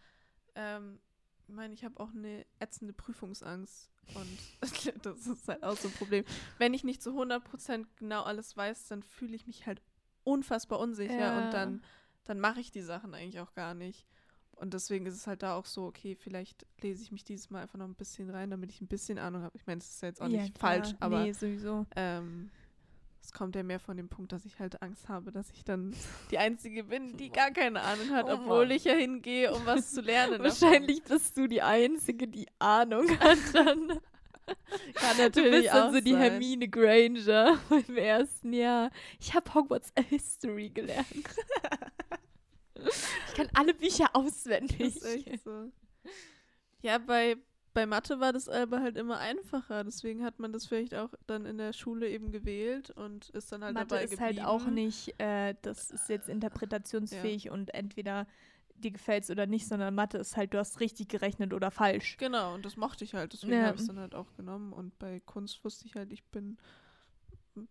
Ähm, ich meine, ich habe auch eine ätzende Prüfungsangst. Und (laughs) das ist halt auch so ein Problem. Wenn ich nicht zu 100% genau alles weiß, dann fühle ich mich halt unfassbar unsicher Ja. und dann, dann mache ich die Sachen eigentlich auch gar nicht. Und deswegen ist es halt da auch so, okay, vielleicht lese ich mich dieses Mal einfach noch ein bisschen rein, damit ich ein bisschen Ahnung habe. Ich meine, es ist ja jetzt auch Ja, nicht klar. falsch, aber Nee, sowieso. ähm, es kommt ja mehr von dem Punkt, dass ich halt Angst habe, dass ich dann die Einzige bin, die (laughs) gar keine Ahnung hat, Oh obwohl ich ja hingehe, um was zu lernen. (laughs) Wahrscheinlich bist du die Einzige, die Ahnung hat (laughs) dann. kann Du natürlich bist dann so die sein. Hermine Granger im ersten Jahr. Ich habe Hogwarts History gelernt. Ich kann alle Bücher Das auswendig. ist echt so. Ja, bei, bei Mathe war das aber halt immer einfacher. Deswegen hat man das vielleicht auch dann in der Schule eben gewählt und ist dann halt Mathe dabei ist geblieben. halt auch nicht, äh, das ist jetzt interpretationsfähig und entweder dir gefällt es oder nicht, sondern Mathe ist halt, du hast richtig gerechnet oder falsch. Genau, und das mochte ich halt. Deswegen Ja. habe ich es dann halt auch genommen. Und bei Kunst wusste ich halt, ich bin.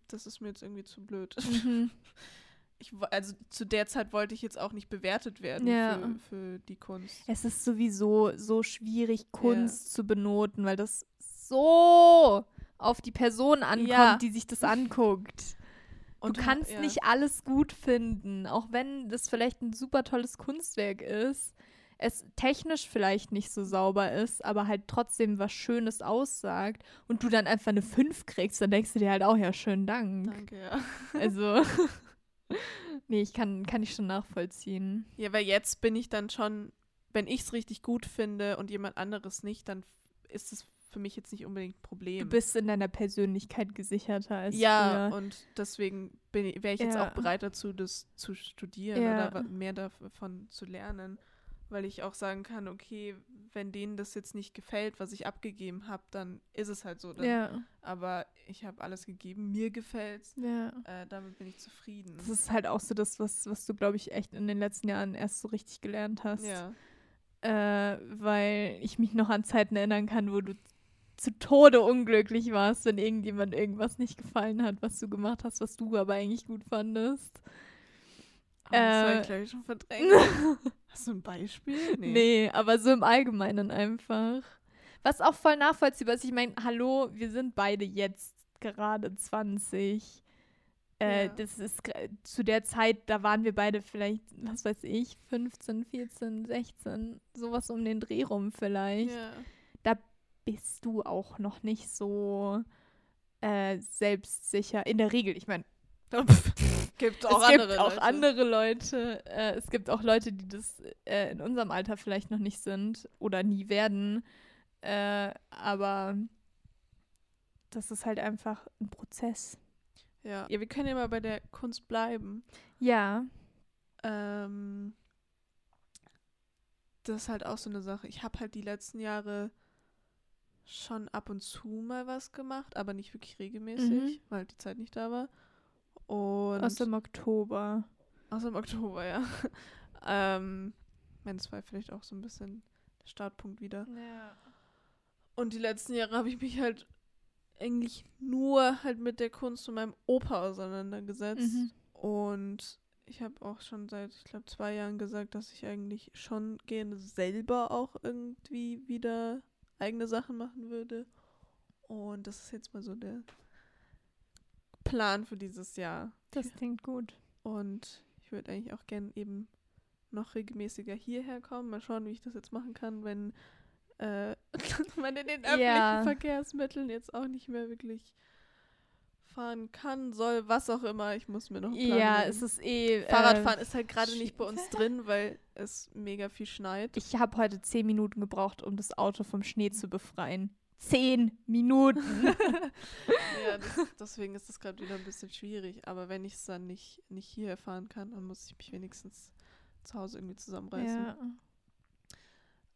Das ist mir jetzt irgendwie zu blöd. Mhm. (laughs) Ich, also zu der Zeit wollte ich jetzt auch nicht bewertet werden Ja. für, für die Kunst. Es ist sowieso so schwierig, Kunst zu benoten, weil das so auf die Person ankommt, Ja. die sich das anguckt. (laughs) Und du kannst ja. nicht alles gut finden, auch wenn das vielleicht ein super tolles Kunstwerk ist. Es technisch vielleicht nicht so sauber ist, aber halt trotzdem was Schönes aussagt und du dann einfach eine 5 kriegst, dann denkst du dir halt auch, ja, schönen Dank. Danke, ja. Also, (laughs) (laughs) (laughs) nee, ich kann, kann ich schon nachvollziehen. Ja, weil jetzt bin ich dann schon, wenn ich es richtig gut finde und jemand anderes nicht, dann ist es für mich jetzt nicht unbedingt ein Problem. Du bist in deiner Persönlichkeit gesicherter als ja, früher. und deswegen wäre ich jetzt Ja. auch bereit dazu, das zu studieren Ja. oder mehr davon zu lernen. Weil ich auch sagen kann, okay, wenn denen das jetzt nicht gefällt, was ich abgegeben habe, dann ist es halt so. Dann, Ja, Aber ich habe alles gegeben, mir gefällt's, ja. äh, damit bin ich zufrieden. Das ist halt auch so das, was, was du, glaube ich, echt in den letzten Jahren erst so richtig gelernt hast. ja. Äh, weil ich mich noch an Zeiten erinnern kann, wo du zu Tode unglücklich warst, wenn irgendjemand irgendwas nicht gefallen hat, was du gemacht hast, was du aber eigentlich gut fandest. Oh, das Äh, ich, glaube ich, schon verdrängt. (laughs) Hast du ein Beispiel? Nee. aber so im Allgemeinen einfach. Was auch voll nachvollziehbar ist. Ich meine, hallo, wir sind beide jetzt gerade 20. Äh, Ja. Das ist zu der Zeit, da waren wir beide vielleicht, was weiß ich, 15, 14, 16, sowas um den Dreh rum vielleicht. Ja. Bist du auch noch nicht so äh, selbstsicher. In der Regel, ich meine, (laughs) gibt auch es andere gibt auch Leute. andere Leute. Äh, es gibt auch Leute, die das äh, in unserem Alter vielleicht noch nicht sind oder nie werden. Äh, aber das ist halt einfach ein Prozess. Ja. ja, wir können ja mal bei der Kunst bleiben. Ja. Ähm, das ist halt auch so eine Sache. Ich habe halt die letzten Jahre schon ab und zu mal was gemacht, aber nicht wirklich regelmäßig, weil die Zeit nicht da war. Und Aus dem Oktober. Aus dem Oktober, ja. (laughs) ähm, das war vielleicht auch so ein bisschen der Startpunkt wieder. Ja. Und die letzten Jahre habe ich mich halt eigentlich nur halt mit der Kunst von meinem Opa auseinandergesetzt. Mhm. Und ich habe auch schon seit, ich glaube, zwei Jahren gesagt, dass ich eigentlich schon gerne selber auch irgendwie wieder eigene Sachen machen würde. Und das ist jetzt mal so der Plan für dieses Jahr. Das klingt gut. Und ich würde eigentlich auch gern eben noch regelmäßiger hierher kommen. Mal schauen, wie ich das jetzt machen kann, wenn äh, (laughs) man in den öffentlichen Ja. Verkehrsmitteln jetzt auch nicht mehr wirklich fahren kann, soll, was auch immer. Ich muss mir noch einen Plan Ja, es ist eh. Fahrradfahren äh, ist halt gerade nicht bei uns drin, weil es mega viel schneit. Ich habe heute zehn Minuten gebraucht, um das Auto vom Schnee zu befreien. Zehn Minuten. (laughs) ja, (laughs) das, deswegen ist das gerade wieder ein bisschen schwierig. Aber wenn ich es dann nicht, nicht hierher fahren kann, dann muss ich mich wenigstens zu Hause irgendwie zusammenreißen. ja.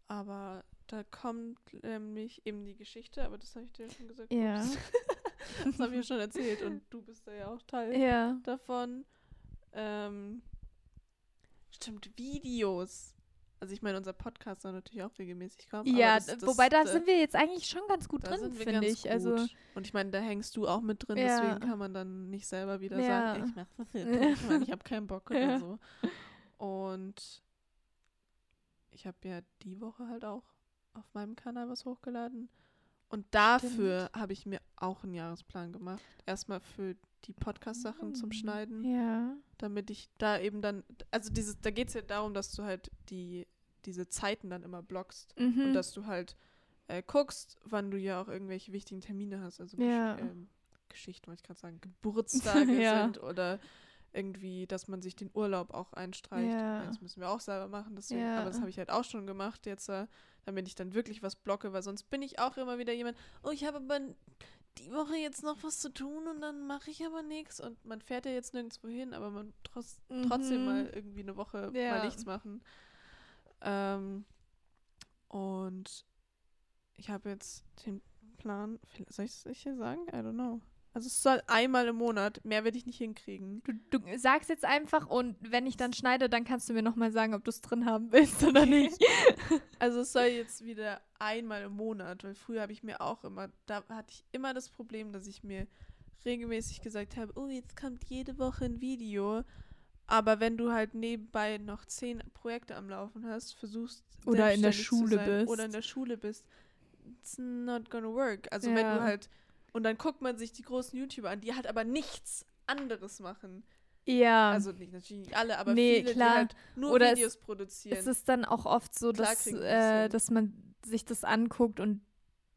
Aber da kommt nämlich eben die Geschichte, aber das habe ich dir schon gesagt. Ja. (laughs) Das habe ich ja schon erzählt und du bist da ja auch Teil ja. davon. Ähm, stimmt, Videos. Also ich meine, unser Podcast soll natürlich auch regelmäßig kommen. Ja, das- das, wobei da sind wir jetzt eigentlich schon ganz gut drin, finde ich. Also gut. Und ich meine, da hängst du auch mit drin, Ja. deswegen kann man dann nicht selber wieder Ja. sagen, ich mache das jetzt ich, ich habe keinen Bock oder so. Und ich habe ja die Woche halt auch auf meinem Kanal was hochgeladen. Und dafür habe ich mir auch einen Jahresplan gemacht. Erstmal für die Podcast-Sachen zum Mm, Schneiden, Ja. damit ich da eben dann, also dieses, da geht es ja darum, dass du halt die, diese Zeiten dann immer blockst Mhm. und dass du halt äh, guckst, wann du ja auch irgendwelche wichtigen Termine hast, also Ja. Ähm, Geschichten, wollte ich gerade sagen, Geburtstage (laughs) Ja. sind oder irgendwie, dass man sich den Urlaub auch einstreicht. Ja. Das müssen wir auch selber machen, deswegen, Ja. aber das habe ich halt auch schon gemacht jetzt, äh, damit ich dann wirklich was blocke, weil sonst bin ich auch immer wieder jemand, oh, ich habe aber die Woche jetzt noch was zu tun und dann mache ich aber nichts und man fährt ja jetzt nirgendwo hin, aber man trotz, trotzdem Mhm. mal irgendwie eine Woche Ja. mal nichts machen. Ähm, und ich habe jetzt den Plan, soll ich es hier sagen? I don't know. Also es soll einmal im Monat, mehr werde ich nicht hinkriegen. Du, du sagst jetzt einfach und wenn ich dann schneide, dann kannst du mir nochmal sagen, ob du es drin haben willst oder nicht. (laughs) Also es soll jetzt wieder einmal im Monat, weil früher habe ich mir auch immer, da hatte ich immer das Problem, dass ich mir regelmäßig gesagt habe, oh, jetzt kommt jede Woche ein Video. Aber wenn du halt nebenbei noch zehn Projekte am Laufen hast, versuchst Oder in der Schule sein bist. Oder in der Schule bist, it's not gonna work. Also wenn Ja. du halt, und dann guckt man sich die großen YouTuber an, die halt aber nichts anderes machen. Ja. Also nicht natürlich nicht alle, aber Nee, viele, klar. die halt nur Oder es- Videos produzieren. es ist dann auch oft so, Klar dass, äh, dass man sich das anguckt und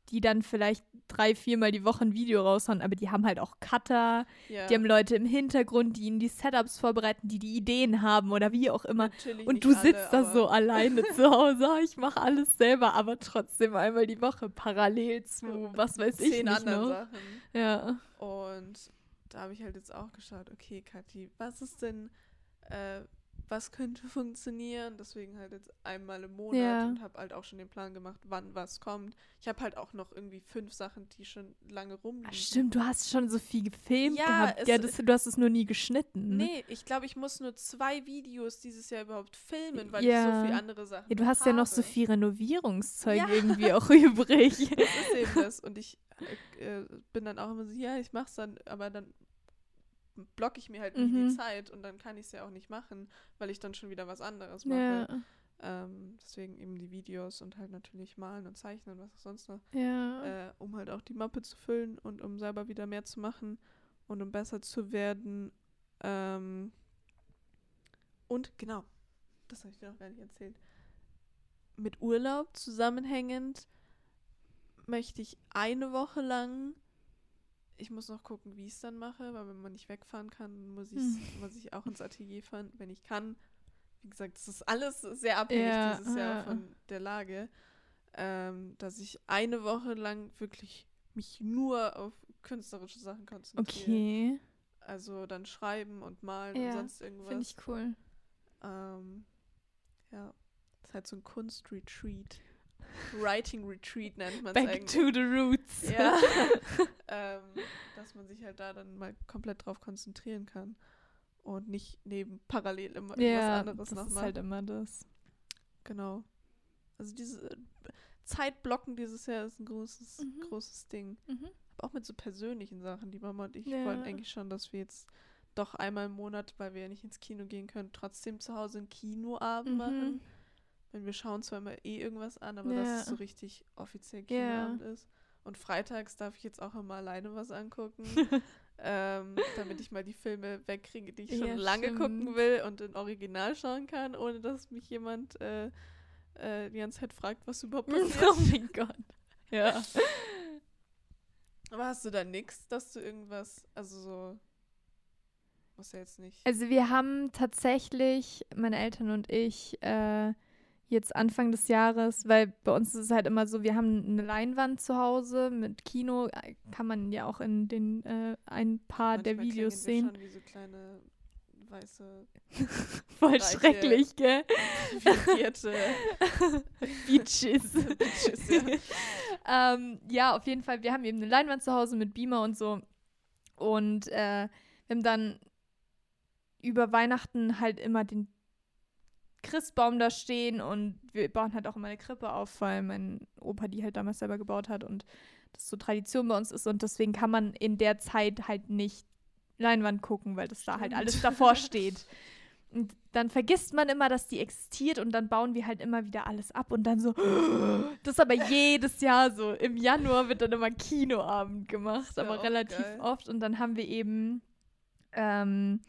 die dann vielleicht drei, viermal die Woche ein Video raushauen, aber die haben halt auch Cutter, ja. die haben Leute im Hintergrund, die ihnen die Setups vorbereiten, die die Ideen haben oder wie auch immer. Natürlich Und du alle, sitzt da so alleine zu Hause, "Ah, ich mache alles selber, aber trotzdem einmal die Woche parallel zu, was weiß ich nicht anderen noch. Sachen. Ja. Und da habe ich halt jetzt auch geschaut, okay, Kathi, was ist denn, äh, was könnte (laughs) funktionieren? Deswegen halt jetzt einmal im Monat Ja. und habe halt auch schon den Plan gemacht, wann was kommt. Ich habe halt auch noch irgendwie fünf Sachen, die schon lange rumliegen. Ah, Stimmt, du hast schon so viel gefilmt Ja, gehabt. es- ja, das, du hast es nur nie geschnitten. Nee, ich glaube, ich muss nur zwei Videos dieses Jahr überhaupt filmen, weil Ja. ich so viele andere Sachen Ja, du hast ja noch so habe. viel Renovierungszeug irgendwie auch (laughs) übrig. Das ist eben das. Und ich äh, bin dann auch immer so, ja, ich mach's dann, aber dann blocke ich mir halt nie Mhm. die Zeit und dann kann ich es ja auch nicht machen, weil ich dann schon wieder was anderes mache. ja. Ähm, deswegen eben die Videos und halt natürlich malen und zeichnen und was auch sonst noch, Ja. äh, um halt auch die Mappe zu füllen und um selber wieder mehr zu machen und um besser zu werden. Ähm, und genau, das habe ich dir noch gar nicht erzählt. Mit Urlaub zusammenhängend möchte ich eine Woche lang. Ich muss noch gucken, wie ich es dann mache, weil wenn man nicht wegfahren kann, muss, ich's, Hm. muss ich auch ins Atelier fahren, wenn ich kann. Wie gesagt, es ist alles sehr abhängig Ja, dieses Jahr ja. von der Lage, ähm, dass ich eine Woche lang wirklich mich nur auf künstlerische Sachen konzentriere. Okay. Also dann schreiben und malen Ja, und sonst irgendwas. Finde ich cool. Ähm, ja, das ist halt so ein Kunstretreat. Writing Retreat nennt man es Back eigentlich. to the roots. Ja. (laughs) ähm, dass man sich halt da dann mal komplett drauf konzentrieren kann und nicht neben parallel immer ja, irgendwas anderes das noch ist halt immer das. Genau. Also diese äh, Zeitblocken dieses Jahr ist ein großes, Mhm. großes Ding. Mhm. Aber auch mit so persönlichen Sachen. Die Mama und ich Ja. wollen eigentlich schon, dass wir jetzt doch einmal im Monat, weil wir ja nicht ins Kino gehen können, trotzdem zu Hause einen Kinoabend Mhm. machen. Wenn wir schauen zwar immer eh irgendwas an, aber Ja. dass es so richtig offiziell Ja. Kinoabend ist. Und freitags darf ich jetzt auch immer alleine was angucken, (laughs) ähm, damit ich mal die Filme wegkriege, die ich schon Ja, lange gucken stimmt. will und in Original schauen kann, ohne dass mich jemand äh, äh, die ganze Zeit fragt, was überhaupt (laughs) passiert. oh mein Gott. Ja. Aber hast du da nix, dass du irgendwas, also so, muss ja jetzt nicht. Also wir haben tatsächlich, meine Eltern und ich, äh, jetzt Anfang des Jahres, weil bei uns ist es halt immer so, wir haben eine Leinwand zu Hause mit Kino, äh, kann man ja auch in den äh, ein paar der Manchmal Videos klingen wir sehen. Schon wie so kleine weiße (laughs) Voll reiche- schrecklich, gell? privilegierte (laughs) Beaches. Bitches, ja. (laughs) ähm, ja, auf jeden Fall. Wir haben eben eine Leinwand zu Hause mit Beamer und so. Und äh, wir haben dann über Weihnachten halt immer den Christbaum da stehen und wir bauen halt auch immer eine Krippe auf, weil mein Opa die halt damals selber gebaut hat und das so Tradition bei uns ist und deswegen kann man in der Zeit halt nicht Leinwand gucken, weil das da halt alles davor steht. Und dann vergisst man immer, dass die existiert und dann bauen wir halt immer wieder alles ab und dann so, (gasps) das ist aber jedes Jahr so. Im Januar wird dann immer Kinoabend gemacht, aber relativ geil. oft. Und dann haben wir eben ähm,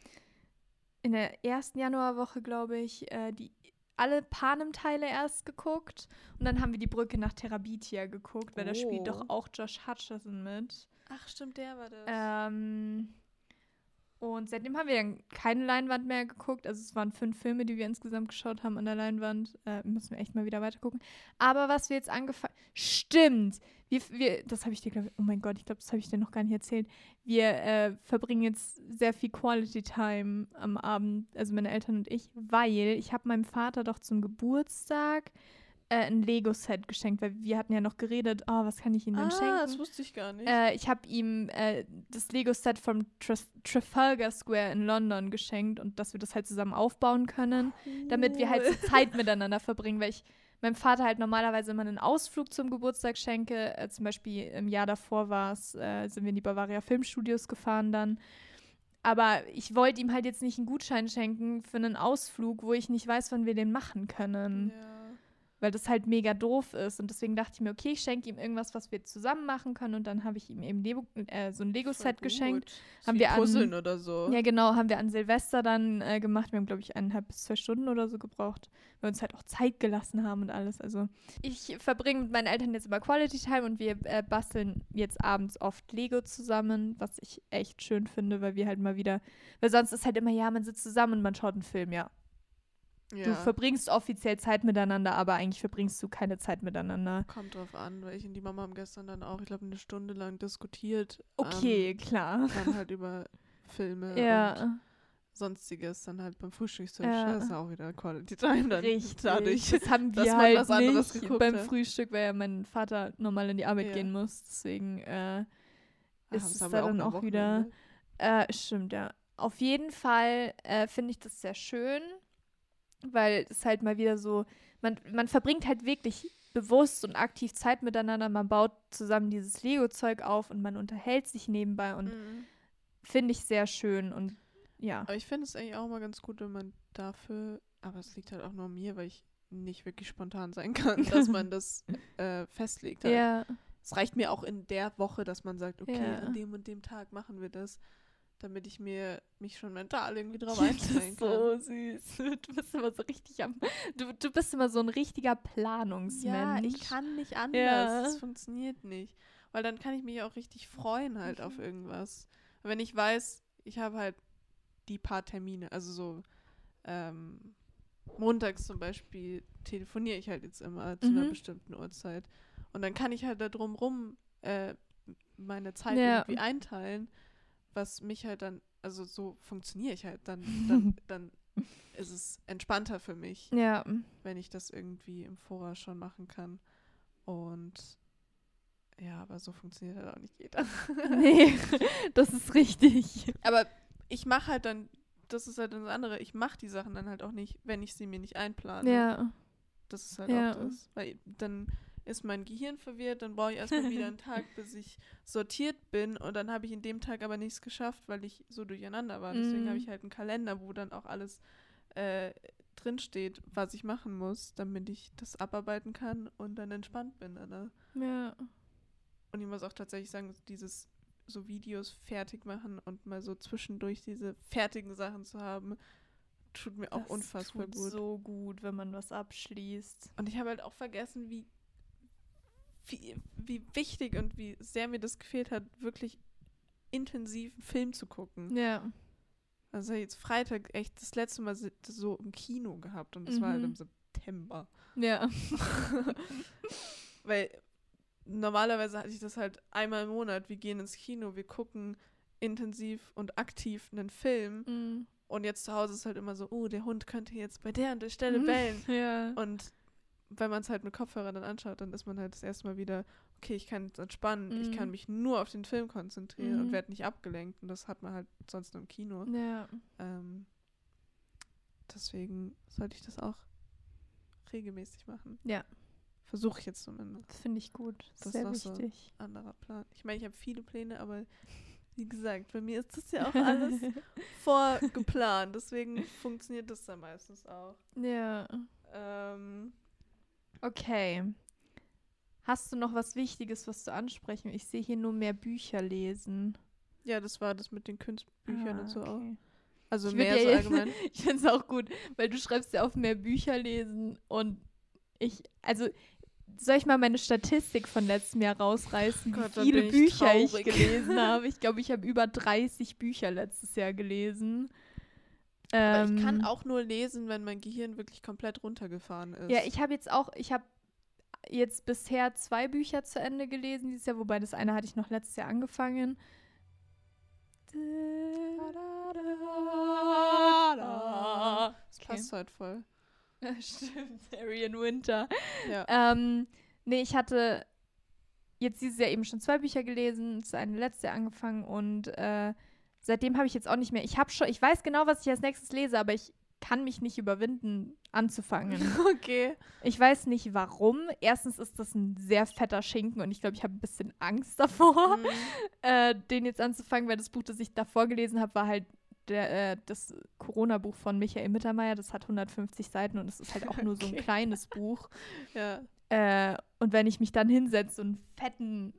in der ersten Januarwoche, glaube ich, äh, die alle Panem-Teile erst geguckt und dann haben wir die Brücke nach Terabitia geguckt, weil da spielt Oh. doch auch Josh Hutcherson mit. Ach, stimmt, der war das. Ähm, und seitdem haben wir dann keine Leinwand mehr geguckt. Also es waren fünf Filme, die wir insgesamt geschaut haben an der Leinwand. Äh, müssen wir echt mal wieder weitergucken. Aber was wir jetzt angefangen... Stimmt! Wir, wir, das habe ich dir, glaube ich... Oh mein Gott, ich glaube, das habe ich dir noch gar nicht erzählt. Wir äh, verbringen jetzt sehr viel Quality Time am Abend, also meine Eltern und ich, weil ich habe meinem Vater doch zum Geburtstag äh, ein Lego-Set geschenkt, weil wir hatten ja noch geredet, oh, was kann ich ihm denn ah, schenken? das wusste ich gar nicht. Äh, ich habe ihm äh, das Lego-Set vom Tras- Trafalgar Square in London geschenkt und dass wir das halt zusammen aufbauen können, damit wir halt so Zeit miteinander verbringen, weil ich meinem Vater halt normalerweise immer einen Ausflug zum Geburtstag schenke. Äh, zum Beispiel im Jahr davor war es, äh, sind wir in die Bavaria Filmstudios gefahren dann. Aber ich wollte ihm halt jetzt nicht einen Gutschein schenken für einen Ausflug, wo ich nicht weiß, wann wir den machen können Ja. Weil das halt mega doof ist. Und deswegen dachte ich mir, okay, ich schenke ihm irgendwas, was wir zusammen machen können. Und dann habe ich ihm eben Lego, äh, so ein Lego-Set geschenkt. Ist Haben wir an- Puzzeln oder so. Ja, genau, haben wir an Silvester dann äh, gemacht. Wir haben, glaube ich, eineinhalb bis zwei Stunden oder so gebraucht, weil wir uns halt auch Zeit gelassen haben und alles. Also ich verbringe mit meinen Eltern jetzt immer Quality Time und wir äh, basteln jetzt abends oft Lego zusammen, was ich echt schön finde, weil wir halt mal wieder, weil sonst ist halt immer, ja, man sitzt zusammen und man schaut einen Film, ja. Du Ja. verbringst offiziell Zeit miteinander, aber eigentlich verbringst du keine Zeit miteinander. Kommt drauf an, weil ich und die Mama haben gestern dann auch, ich glaube, eine Stunde lang diskutiert. Okay, Ähm, klar. dann halt über (laughs) Filme und Ja, sonstiges, dann halt beim Frühstückstisch. Ja. Das ist auch wieder Quality Time dann. richtig. Dadurch. das haben (laughs) wir halt nicht beim hat. Frühstück, weil ja mein Vater normal in die Arbeit Ja. gehen muss. Deswegen äh, ist es da dann am auch wieder. Äh, stimmt, ja. Auf jeden Fall äh, finde ich das sehr schön, weil es halt mal wieder so, man, man verbringt halt wirklich bewusst und aktiv Zeit miteinander, man baut zusammen dieses Lego-Zeug auf und man unterhält sich nebenbei und Mhm. finde ich sehr schön und ja. Aber ich finde es eigentlich auch mal ganz gut, wenn man dafür, aber es liegt halt auch nur an mir, weil ich nicht wirklich spontan sein kann, dass man (laughs) das äh, festlegt. Halt. Ja, Es reicht mir auch in der Woche, dass man sagt, okay, Ja. an dem und dem Tag machen wir das, damit ich mir mich schon mental irgendwie drauf (laughs) einstellen kann. so süß. (laughs) Du bist immer so richtig am. Du, du bist immer so ein richtiger Planungsmensch. Ja, ich kann nicht anders. Ja. Das funktioniert nicht. Weil dann kann ich mich auch richtig freuen halt Mhm. auf irgendwas. Wenn ich weiß, ich habe halt die paar Termine, also so ähm, montags zum Beispiel telefoniere ich halt jetzt immer zu einer Mhm. bestimmten Uhrzeit. Und dann kann ich halt da drumrum äh, meine Zeit Ja. irgendwie einteilen, was mich halt dann, also so funktioniere ich halt, dann, dann, (laughs) dann ist es entspannter für mich Ja, wenn ich das irgendwie im Voraus schon machen kann. Und ja, aber so funktioniert halt auch nicht jeder. (laughs) nee, (laughs) das ist richtig. aber ich mache halt dann, das ist halt das andere, ich mache die Sachen dann halt auch nicht, wenn ich sie mir nicht einplane. Ja, Das ist halt Ja. auch das. Weil dann ist mein Gehirn verwirrt, dann brauche ich erstmal wieder einen (laughs) Tag, bis ich sortiert bin und dann habe ich in dem Tag aber nichts geschafft, weil ich so durcheinander war. Deswegen Mhm. habe ich halt einen Kalender, wo dann auch alles äh, drinsteht, was ich machen muss, damit ich das abarbeiten kann und dann entspannt bin. Danach. ja. Und ich muss auch tatsächlich sagen, dieses so Videos fertig machen und mal so zwischendurch diese fertigen Sachen zu haben, tut mir auch Das unfassbar tut gut. so gut, wenn man was abschließt. Und ich habe halt auch vergessen, wie, wie, wie wichtig und wie sehr mir das gefehlt hat, wirklich intensiv einen Film zu gucken. Ja. Also jetzt Freitag echt das letzte Mal so im Kino gehabt und das war halt Mhm. im September. Ja. (laughs) Weil normalerweise hatte ich das halt einmal im Monat. Wir gehen ins Kino, wir gucken intensiv und aktiv einen Film. Mhm. Und jetzt zu Hause ist halt immer so, oh, der Hund könnte jetzt bei der und der Stelle Mhm. bellen. (laughs) Ja. Und wenn man es halt mit Kopfhörern dann anschaut, dann ist man halt das erste Mal wieder, okay, ich kann jetzt entspannen, ich Mhm. kann mich nur auf den Film konzentrieren und Mhm. werde nicht abgelenkt. Und das hat man halt sonst nur im Kino. Ja. Ähm, deswegen sollte ich das auch regelmäßig machen. Ja. Versuche ich jetzt zumindest. Das finde ich gut. Das Sehr ist auch so. wichtig. Anderer Plan. Ich meine, ich habe viele Pläne, aber Wie gesagt, bei mir ist das ja (laughs) auch alles vorgeplant. Deswegen funktioniert das dann meistens auch. Ja. Ähm, Okay. Hast du noch was Wichtiges, was du ansprechen? Ich sehe hier nur mehr Bücher lesen. ja, das war das mit den Kunstbüchern Ah, und so auch. okay. Also Ich mehr ja- allgemein. (laughs) Ich finde es auch gut, weil du schreibst ja auf mehr Bücher lesen und ich, also soll ich mal meine Statistik von letztem Jahr rausreißen, Gott, wie viele ich Bücher ich traurig. gelesen (laughs) habe? Ich glaube, ich habe über 30 Bücher letztes Jahr gelesen. Aber ich kann Ähm, auch nur lesen, wenn mein Gehirn wirklich komplett runtergefahren ist. Ja, ich habe jetzt auch, ich habe jetzt bisher zwei Bücher zu Ende gelesen dieses Jahr, wobei das eine hatte ich noch letztes Jahr angefangen. Das Okay. passt halt voll. (laughs) Stimmt, Arian Winter. Ja. Ähm, nee, ich hatte jetzt dieses Jahr eben schon zwei Bücher gelesen, das eine letzte Jahr angefangen und äh, seitdem habe ich jetzt auch nicht mehr. Ich habe schon, ich weiß genau, was ich als nächstes lese, aber ich kann mich nicht überwinden, anzufangen. (laughs) Okay. Ich weiß nicht warum. Erstens ist das ein sehr fetter Schinken und ich glaube, ich habe ein bisschen Angst davor, Mhm. (laughs) äh, den jetzt anzufangen, weil das Buch, das ich davor gelesen habe, war halt der, äh, das Corona-Buch von Michael Mittermeier. Das hat 150 Seiten und es ist halt auch nur so ein (laughs) Okay. kleines Buch. Ja. Äh, und wenn ich mich dann hinsetze und fetten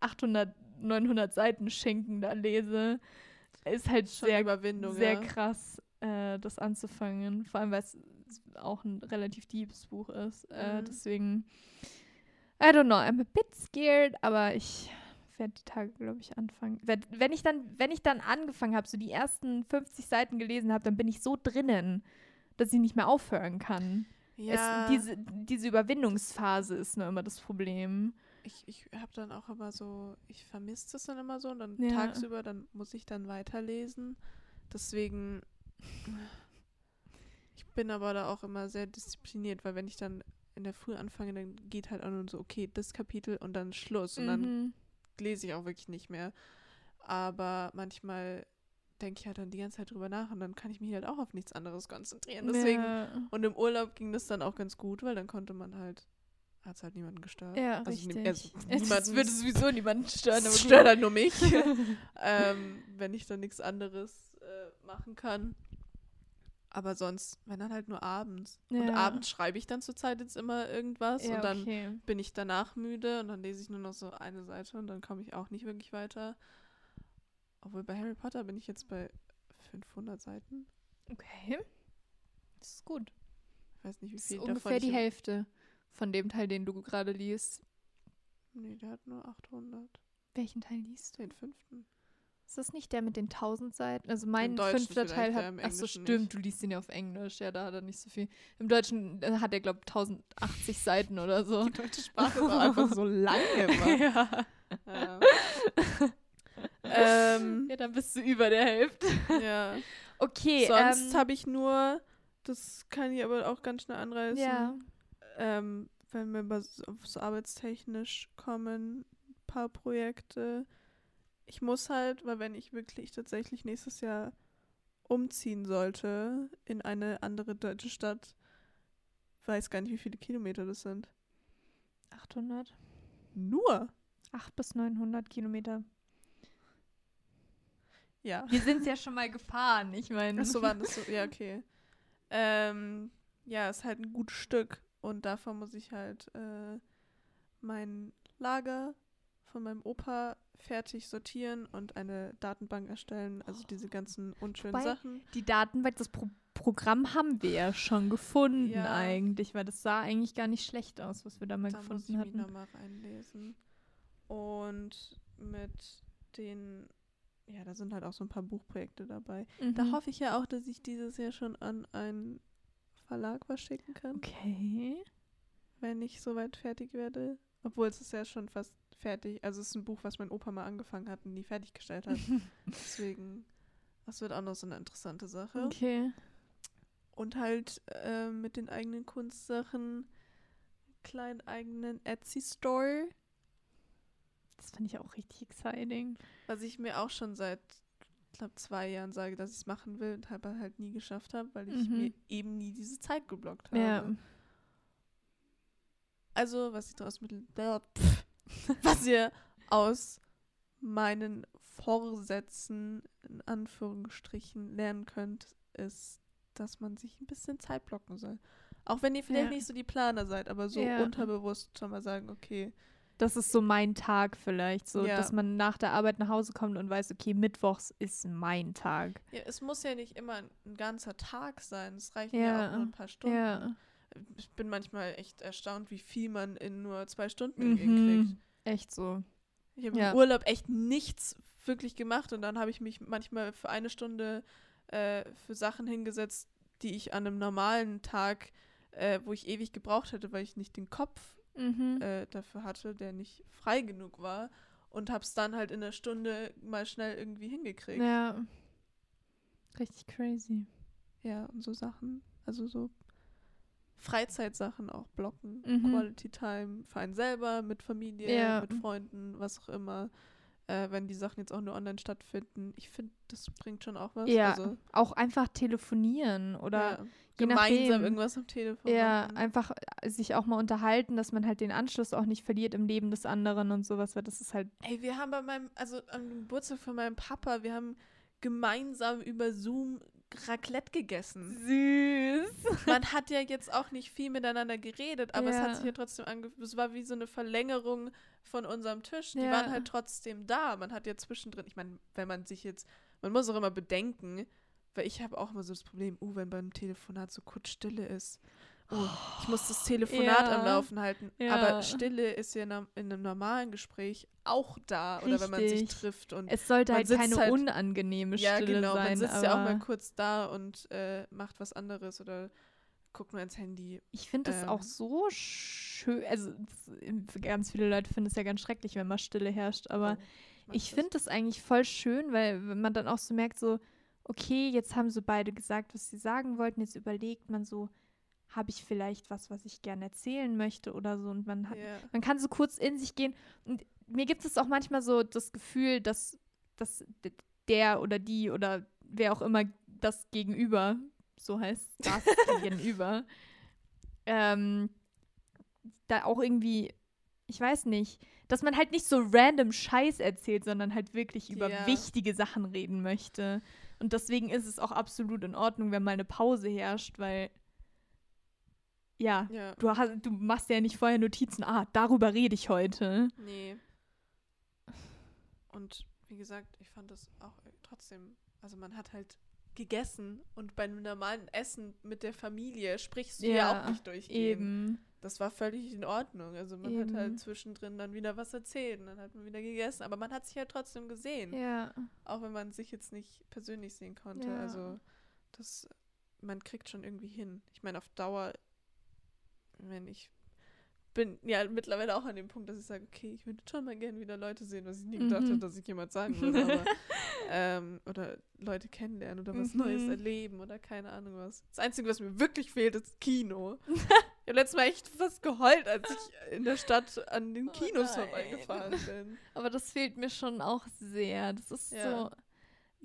800, 900 Seiten Schinken da lese, ist halt Schon sehr, Überwindung. sehr ja. krass, äh, das anzufangen. Vor allem, weil es auch ein relativ deepes Buch ist. Äh, Mhm. deswegen, I don't know, I'm a bit scared, aber ich werde die Tage, glaube ich, anfangen. Wenn ich dann, wenn ich dann angefangen habe, so die ersten 50 Seiten gelesen habe, dann bin ich so drinnen, dass ich nicht mehr aufhören kann. Ja. Es, diese, diese Überwindungsphase ist nur immer das Problem. Ich ich habe dann auch immer so, ich vermisse das dann immer so und dann Ja. tagsüber, dann muss ich dann weiterlesen. Deswegen, ich bin aber da auch immer sehr diszipliniert, weil wenn ich dann in der Früh anfange, dann geht halt auch nur so, okay, das Kapitel und dann Schluss. Und dann Mhm. lese ich auch wirklich nicht mehr. Aber manchmal denke ich halt dann die ganze Zeit drüber nach und dann kann ich mich halt auch auf nichts anderes konzentrieren. Deswegen, Ja, und im Urlaub ging das dann auch ganz gut, weil dann konnte man halt, hat es halt niemanden gestört. ja Also richtig. also es würde sowieso (laughs) niemanden stören. Aber gut. stört halt nur mich, (laughs) ähm, wenn ich dann nichts anderes äh, machen kann. Aber sonst, wenn dann halt nur abends. Und Ja. abends schreibe ich dann zurzeit jetzt immer irgendwas ja, und dann okay. bin ich danach müde und dann lese ich nur noch so eine Seite und dann komme ich auch nicht wirklich weiter. Obwohl bei Harry Potter bin ich jetzt bei 500 Seiten. Okay. Das ist gut. Ich weiß nicht, wie Das ist viel ungefähr davon die Hälfte von dem Teil, den du gerade liest. Nee, der hat nur 800. Welchen Teil liest du? Den fünften. Ist das nicht der mit den 1000 Seiten? Also mein fünfter Teil hat. Achso, stimmt, nicht. du liest ihn ja auf Englisch. Ja, da hat er nicht so viel. Im Deutschen äh, hat er, glaube ich, 1080 Seiten oder so. Die deutsche Sprache ist auch (laughs) einfach so lange immer. (laughs) ja. Ja. ähm, (laughs) ja, dann bist du über der Hälfte. ja. Okay, Sonst ähm, habe ich nur, das kann ich aber auch ganz schnell anreißen, ja. Ähm, wenn wir mal so, so arbeitstechnisch kommen, ein paar Projekte. Ich muss halt, weil wenn ich wirklich tatsächlich nächstes Jahr umziehen sollte in eine andere deutsche Stadt, weiß gar nicht, wie viele Kilometer das sind. 800. Nur? 8 bis 900 Kilometer. Ja. Wir sind ja schon mal gefahren, ich meine. Ach so, waren das so, ja, okay. Ähm, ja, ist halt ein gutes Stück und davon muss ich halt äh, mein Lager von meinem Opa fertig sortieren und eine Datenbank erstellen, also diese ganzen unschönen Wobei, Sachen. Die Datenbank, das Pro Programm haben wir ja schon gefunden Ja. eigentlich, weil das sah eigentlich gar nicht schlecht aus, was wir da mal Da muss ich gefunden mich hatten. nochmal reinlesen. Und mit den, ja, da sind halt auch so ein paar Buchprojekte dabei. Da Mhm. hoffe ich ja auch, dass ich dieses Jahr schon an einen Verlag was schicken kann. Okay. wenn ich soweit fertig werde. Obwohl es ist ja schon fast fertig. Also es ist ein Buch, was mein Opa mal angefangen hat und nie fertiggestellt hat. (laughs) Deswegen, das wird auch noch so eine interessante Sache. Okay. Und halt äh, mit den eigenen Kunstsachen, kleinen eigenen Etsy-Store, Das finde ich auch richtig exciting. was ich mir auch schon seit, ich glaube, zwei Jahren sage, dass ich es machen will und aber halt nie geschafft habe, weil ich Mhm. mir eben nie diese Zeit geblockt habe. Ja. Also, was ich daraus mit (laughs) was ihr aus meinen Vorsätzen in Anführungsstrichen lernen könnt, ist, dass man sich ein bisschen Zeit blocken soll. Auch wenn ihr vielleicht Ja. nicht so die Planer seid, aber so Ja. unterbewusst schon mal sagen, okay, Das ist so mein Tag vielleicht, so Ja. dass man nach der Arbeit nach Hause kommt und weiß, okay, Mittwochs ist mein Tag. ja, es muss ja nicht immer ein, ganzer Tag sein. Es reichen ja, Ja. auch nur ein paar Stunden. Ja. Ich bin manchmal echt erstaunt, wie viel man in nur zwei Stunden irgendwie kriegt. Mhm. Echt so. Ich habe im Urlaub echt nichts wirklich gemacht und dann habe ich mich manchmal für eine Stunde äh, für Sachen hingesetzt, die ich an einem normalen Tag, äh, wo ich ewig gebraucht hätte, weil ich nicht den Kopf Mhm. äh, dafür hatte, der nicht frei genug war und habe es dann halt in einer Stunde mal schnell irgendwie hingekriegt. ja. Richtig crazy. Ja, und so Sachen, also so Freizeitsachen auch blocken, Mhm. Quality Time für einen selber, mit Familie, Ja. mit Freunden, was auch immer. Äh, wenn die Sachen jetzt auch nur online stattfinden. Ich finde, das bringt schon auch was. Ja, Also, auch einfach telefonieren oder ja, gemeinsam nachdem. irgendwas am Telefon ja, machen. einfach äh, sich auch mal unterhalten, dass man halt den Anschluss auch nicht verliert im Leben des anderen und sowas, weil das ist halt Ey, wir haben bei meinem, also am Geburtstag von meinem Papa, wir haben gemeinsam über Zoom Raclette gegessen. süß. (laughs) Man hat ja jetzt auch nicht viel miteinander geredet, aber es Ja. hat sich ja trotzdem angefühlt, es war wie so eine Verlängerung von unserem Tisch. Die Ja. waren halt trotzdem da. Man hat ja zwischendrin, ich meine, wenn man sich jetzt, man muss auch immer bedenken, weil ich habe auch immer so das Problem, oh, wenn beim Telefonat so kurz Stille ist. Oh, ich muss das Telefonat am Ja. Laufen halten. Ja. Aber Stille ist ja in einem, in einem normalen Gespräch auch da. Oder wenn man sich Richtig. trifft und Es sollte halt keine halt- unangenehme ja, Stille genau. sein. Man sitzt ja auch mal kurz da und äh, macht was anderes oder guckt mal ins Handy. Ich finde es ähm, auch so schön. Also das- ganz viele Leute finden es ja ganz schrecklich, wenn mal Stille herrscht. Aber Oh, ich das. finde das eigentlich voll schön, weil man dann auch so merkt, so, okay, jetzt haben so beide gesagt, was sie sagen wollten. Jetzt überlegt man so, habe ich vielleicht was, was ich gerne erzählen möchte oder so. Und man hat, Ja. man kann so kurz in sich gehen. Und mir gibt es auch manchmal so das Gefühl, dass, dass der oder die oder wer auch immer das Gegenüber, so heißt (laughs) das Gegenüber, ähm, da auch irgendwie, ich weiß nicht, dass man halt nicht so random Scheiß erzählt, sondern halt wirklich über Ja. wichtige Sachen reden möchte. Und deswegen ist es auch absolut in Ordnung, wenn mal eine Pause herrscht, weil ja, Ja. du, hast, du machst ja nicht vorher Notizen, ah, darüber rede ich heute. Nee. Und wie gesagt, ich fand das auch äh, trotzdem, also man hat halt gegessen und bei einem normalen Essen mit der Familie sprichst du ja, Ja, auch nicht durchgehend. Eben. Das war völlig in Ordnung. Also man Eben. hat halt zwischendrin dann wieder was erzählt und dann hat man wieder gegessen. Aber man hat sich ja trotzdem gesehen. Ja. Auch wenn man sich jetzt nicht persönlich sehen konnte. Ja. Also das, man kriegt schon irgendwie hin. Ich meine, auf Dauer, wenn ich bin ja mittlerweile auch an dem Punkt, dass ich sage, okay, ich würde schon mal gerne wieder Leute sehen, was ich nie gedacht Mhm. hätte, dass ich jemand sagen würde. Aber, (laughs) ähm, oder Leute kennenlernen oder was Neues Mhm. erleben oder keine Ahnung was. Das Einzige, was mir wirklich fehlt, ist Kino. (laughs) ich habe letztes Mal echt fast geheult, als ich in der Stadt an den Oh Kinos nein. vorbeigefahren bin. Aber das fehlt mir schon auch sehr. Das ist Ja. so.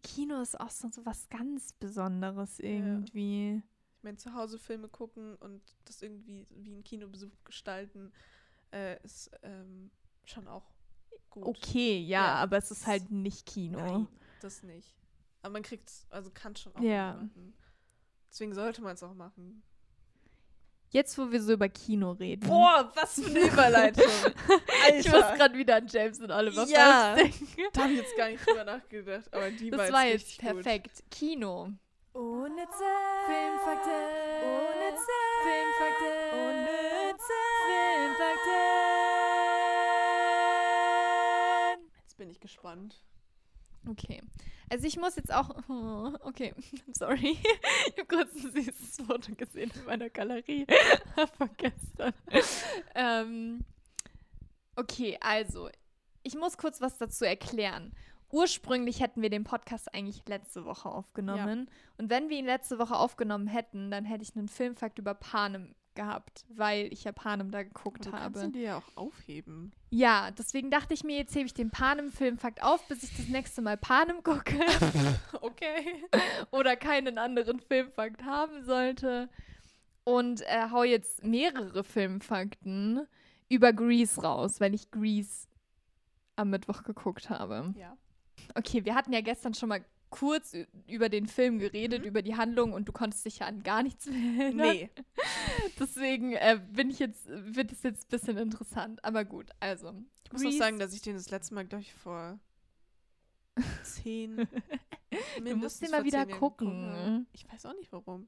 Kino ist auch so, was ganz Besonderes irgendwie. Ich meine, zu Hause Filme gucken und das irgendwie wie ein Kinobesuch gestalten, äh, ist ähm, schon auch gut. Okay, ja, Ja. aber es ist halt nicht Kino. Nein, das nicht. Aber man kriegt also kann schon auch Ja. machen. Deswegen sollte man es auch machen. Jetzt, wo wir so über Kino reden. Boah, was für eine Überleitung. (laughs) ich muss gerade wieder an James und Oliver Ja. Denken. Da habe ich jetzt gar nicht drüber nachgedacht, aber die Das war war jetzt richtig gut. perfekt. Kino. Unnütze Filmfakten. Unnütze Filmfakten. Unnütze Filmfakten. Jetzt bin ich gespannt. Okay. Also ich muss jetzt auch. Oh, (laughs) okay, (laughs) sorry. Ich habe kurz ein süßes Foto gesehen in meiner Galerie (laughs) von gestern. ähm, okay, also ich muss kurz was dazu erklären. Ursprünglich hätten wir den Podcast eigentlich letzte Woche aufgenommen. Und wenn wir ihn letzte Woche aufgenommen hätten, dann hätte ich einen Filmfakt über Panem gehabt, weil ich ja Panem da geguckt Du habe. kannst ihn dir ja auch aufheben. Ja, deswegen dachte ich mir, jetzt hebe ich den Panem-Filmfakt auf, bis ich das nächste Mal Panem gucke (laughs) Okay. (laughs) oder keinen anderen Filmfakt haben sollte. Und äh, hau jetzt mehrere Filmfakten über Grease raus, weil ich Grease am Mittwoch geguckt habe. Ja. Okay, wir hatten ja gestern schon mal kurz über den Film geredet, Mhm. über die Handlung und du konntest dich ja an gar nichts mehr erinnern. Nee. (laughs) Deswegen äh, bin ich jetzt, wird es jetzt ein bisschen interessant. Aber gut, also. Ich muss auch sagen, dass ich den das letzte Mal, glaube ich, vor (laughs) zehn. Du musst den mal wieder gucken. Ich weiß auch nicht warum.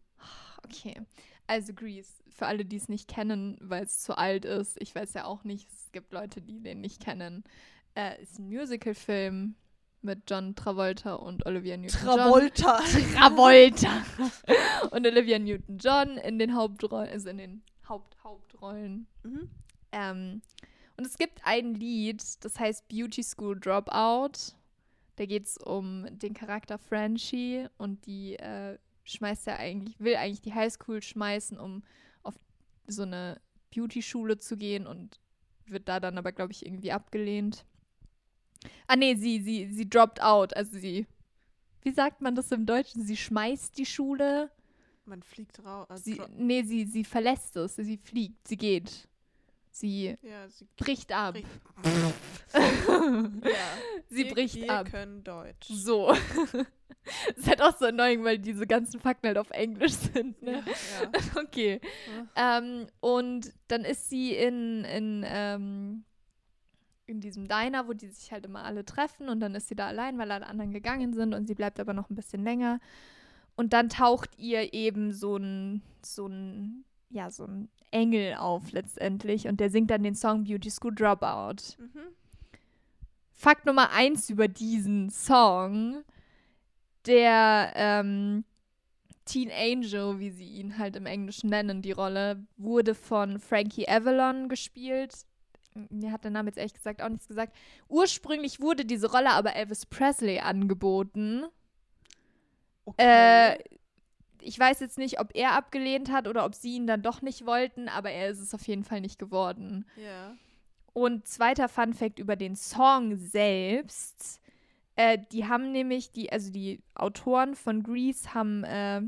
Okay. Also Grease, für alle, die es nicht kennen, weil es zu alt ist, ich weiß ja auch nicht, es gibt Leute, die den nicht kennen, äh, ist ein Musical-Film mit John Travolta und Olivia Newton-John. Travolta. Travolta. (laughs) und Olivia Newton-John in den Hauptrollen, also in den Haupt-Hauptrollen. Mhm. Ähm, und es gibt ein Lied, das heißt Beauty School Dropout. Da geht es um den Charakter Frenchie und die äh, schmeißt ja eigentlich, will eigentlich die Highschool schmeißen, um auf so eine Beauty-Schule zu gehen und wird da dann aber, glaube ich, irgendwie abgelehnt. Ah, nee, sie, sie, sie droppt out. Also sie, wie sagt man das im Deutschen? Sie schmeißt die Schule. Man fliegt raus. Also Sie, nee, sie, sie verlässt es. Sie fliegt, sie geht. Sie ja, sie bricht ab. bricht. (laughs) ja. Sie wir, bricht wir ab. können Deutsch. So. (laughs) ist halt auch so annoying, weil diese ganzen Fakten halt auf Englisch sind, ne? Ja. (laughs) Okay. Ähm, und dann ist sie in, in, ähm, in diesem Diner, wo die sich halt immer alle treffen und dann ist sie da allein, weil alle anderen gegangen sind und sie bleibt aber noch ein bisschen länger. Und dann taucht ihr eben so ein, so ein, ja, so ein Engel auf letztendlich und der singt dann den Song Beauty School Dropout. Mhm. Fakt Nummer eins über diesen Song. Der ähm, Teen Angel, wie sie ihn halt im Englischen nennen, die Rolle, wurde von Frankie Avalon gespielt. Mir hat der Name jetzt ehrlich gesagt auch nichts gesagt. Ursprünglich wurde diese Rolle aber Elvis Presley angeboten. Okay. Äh, ich weiß jetzt nicht, ob er abgelehnt hat oder ob sie ihn dann doch nicht wollten, aber er ist es auf jeden Fall nicht geworden. ja. Und zweiter Fun Fact über den Song selbst. Äh, die haben nämlich, die, also die Autoren von Grease haben äh,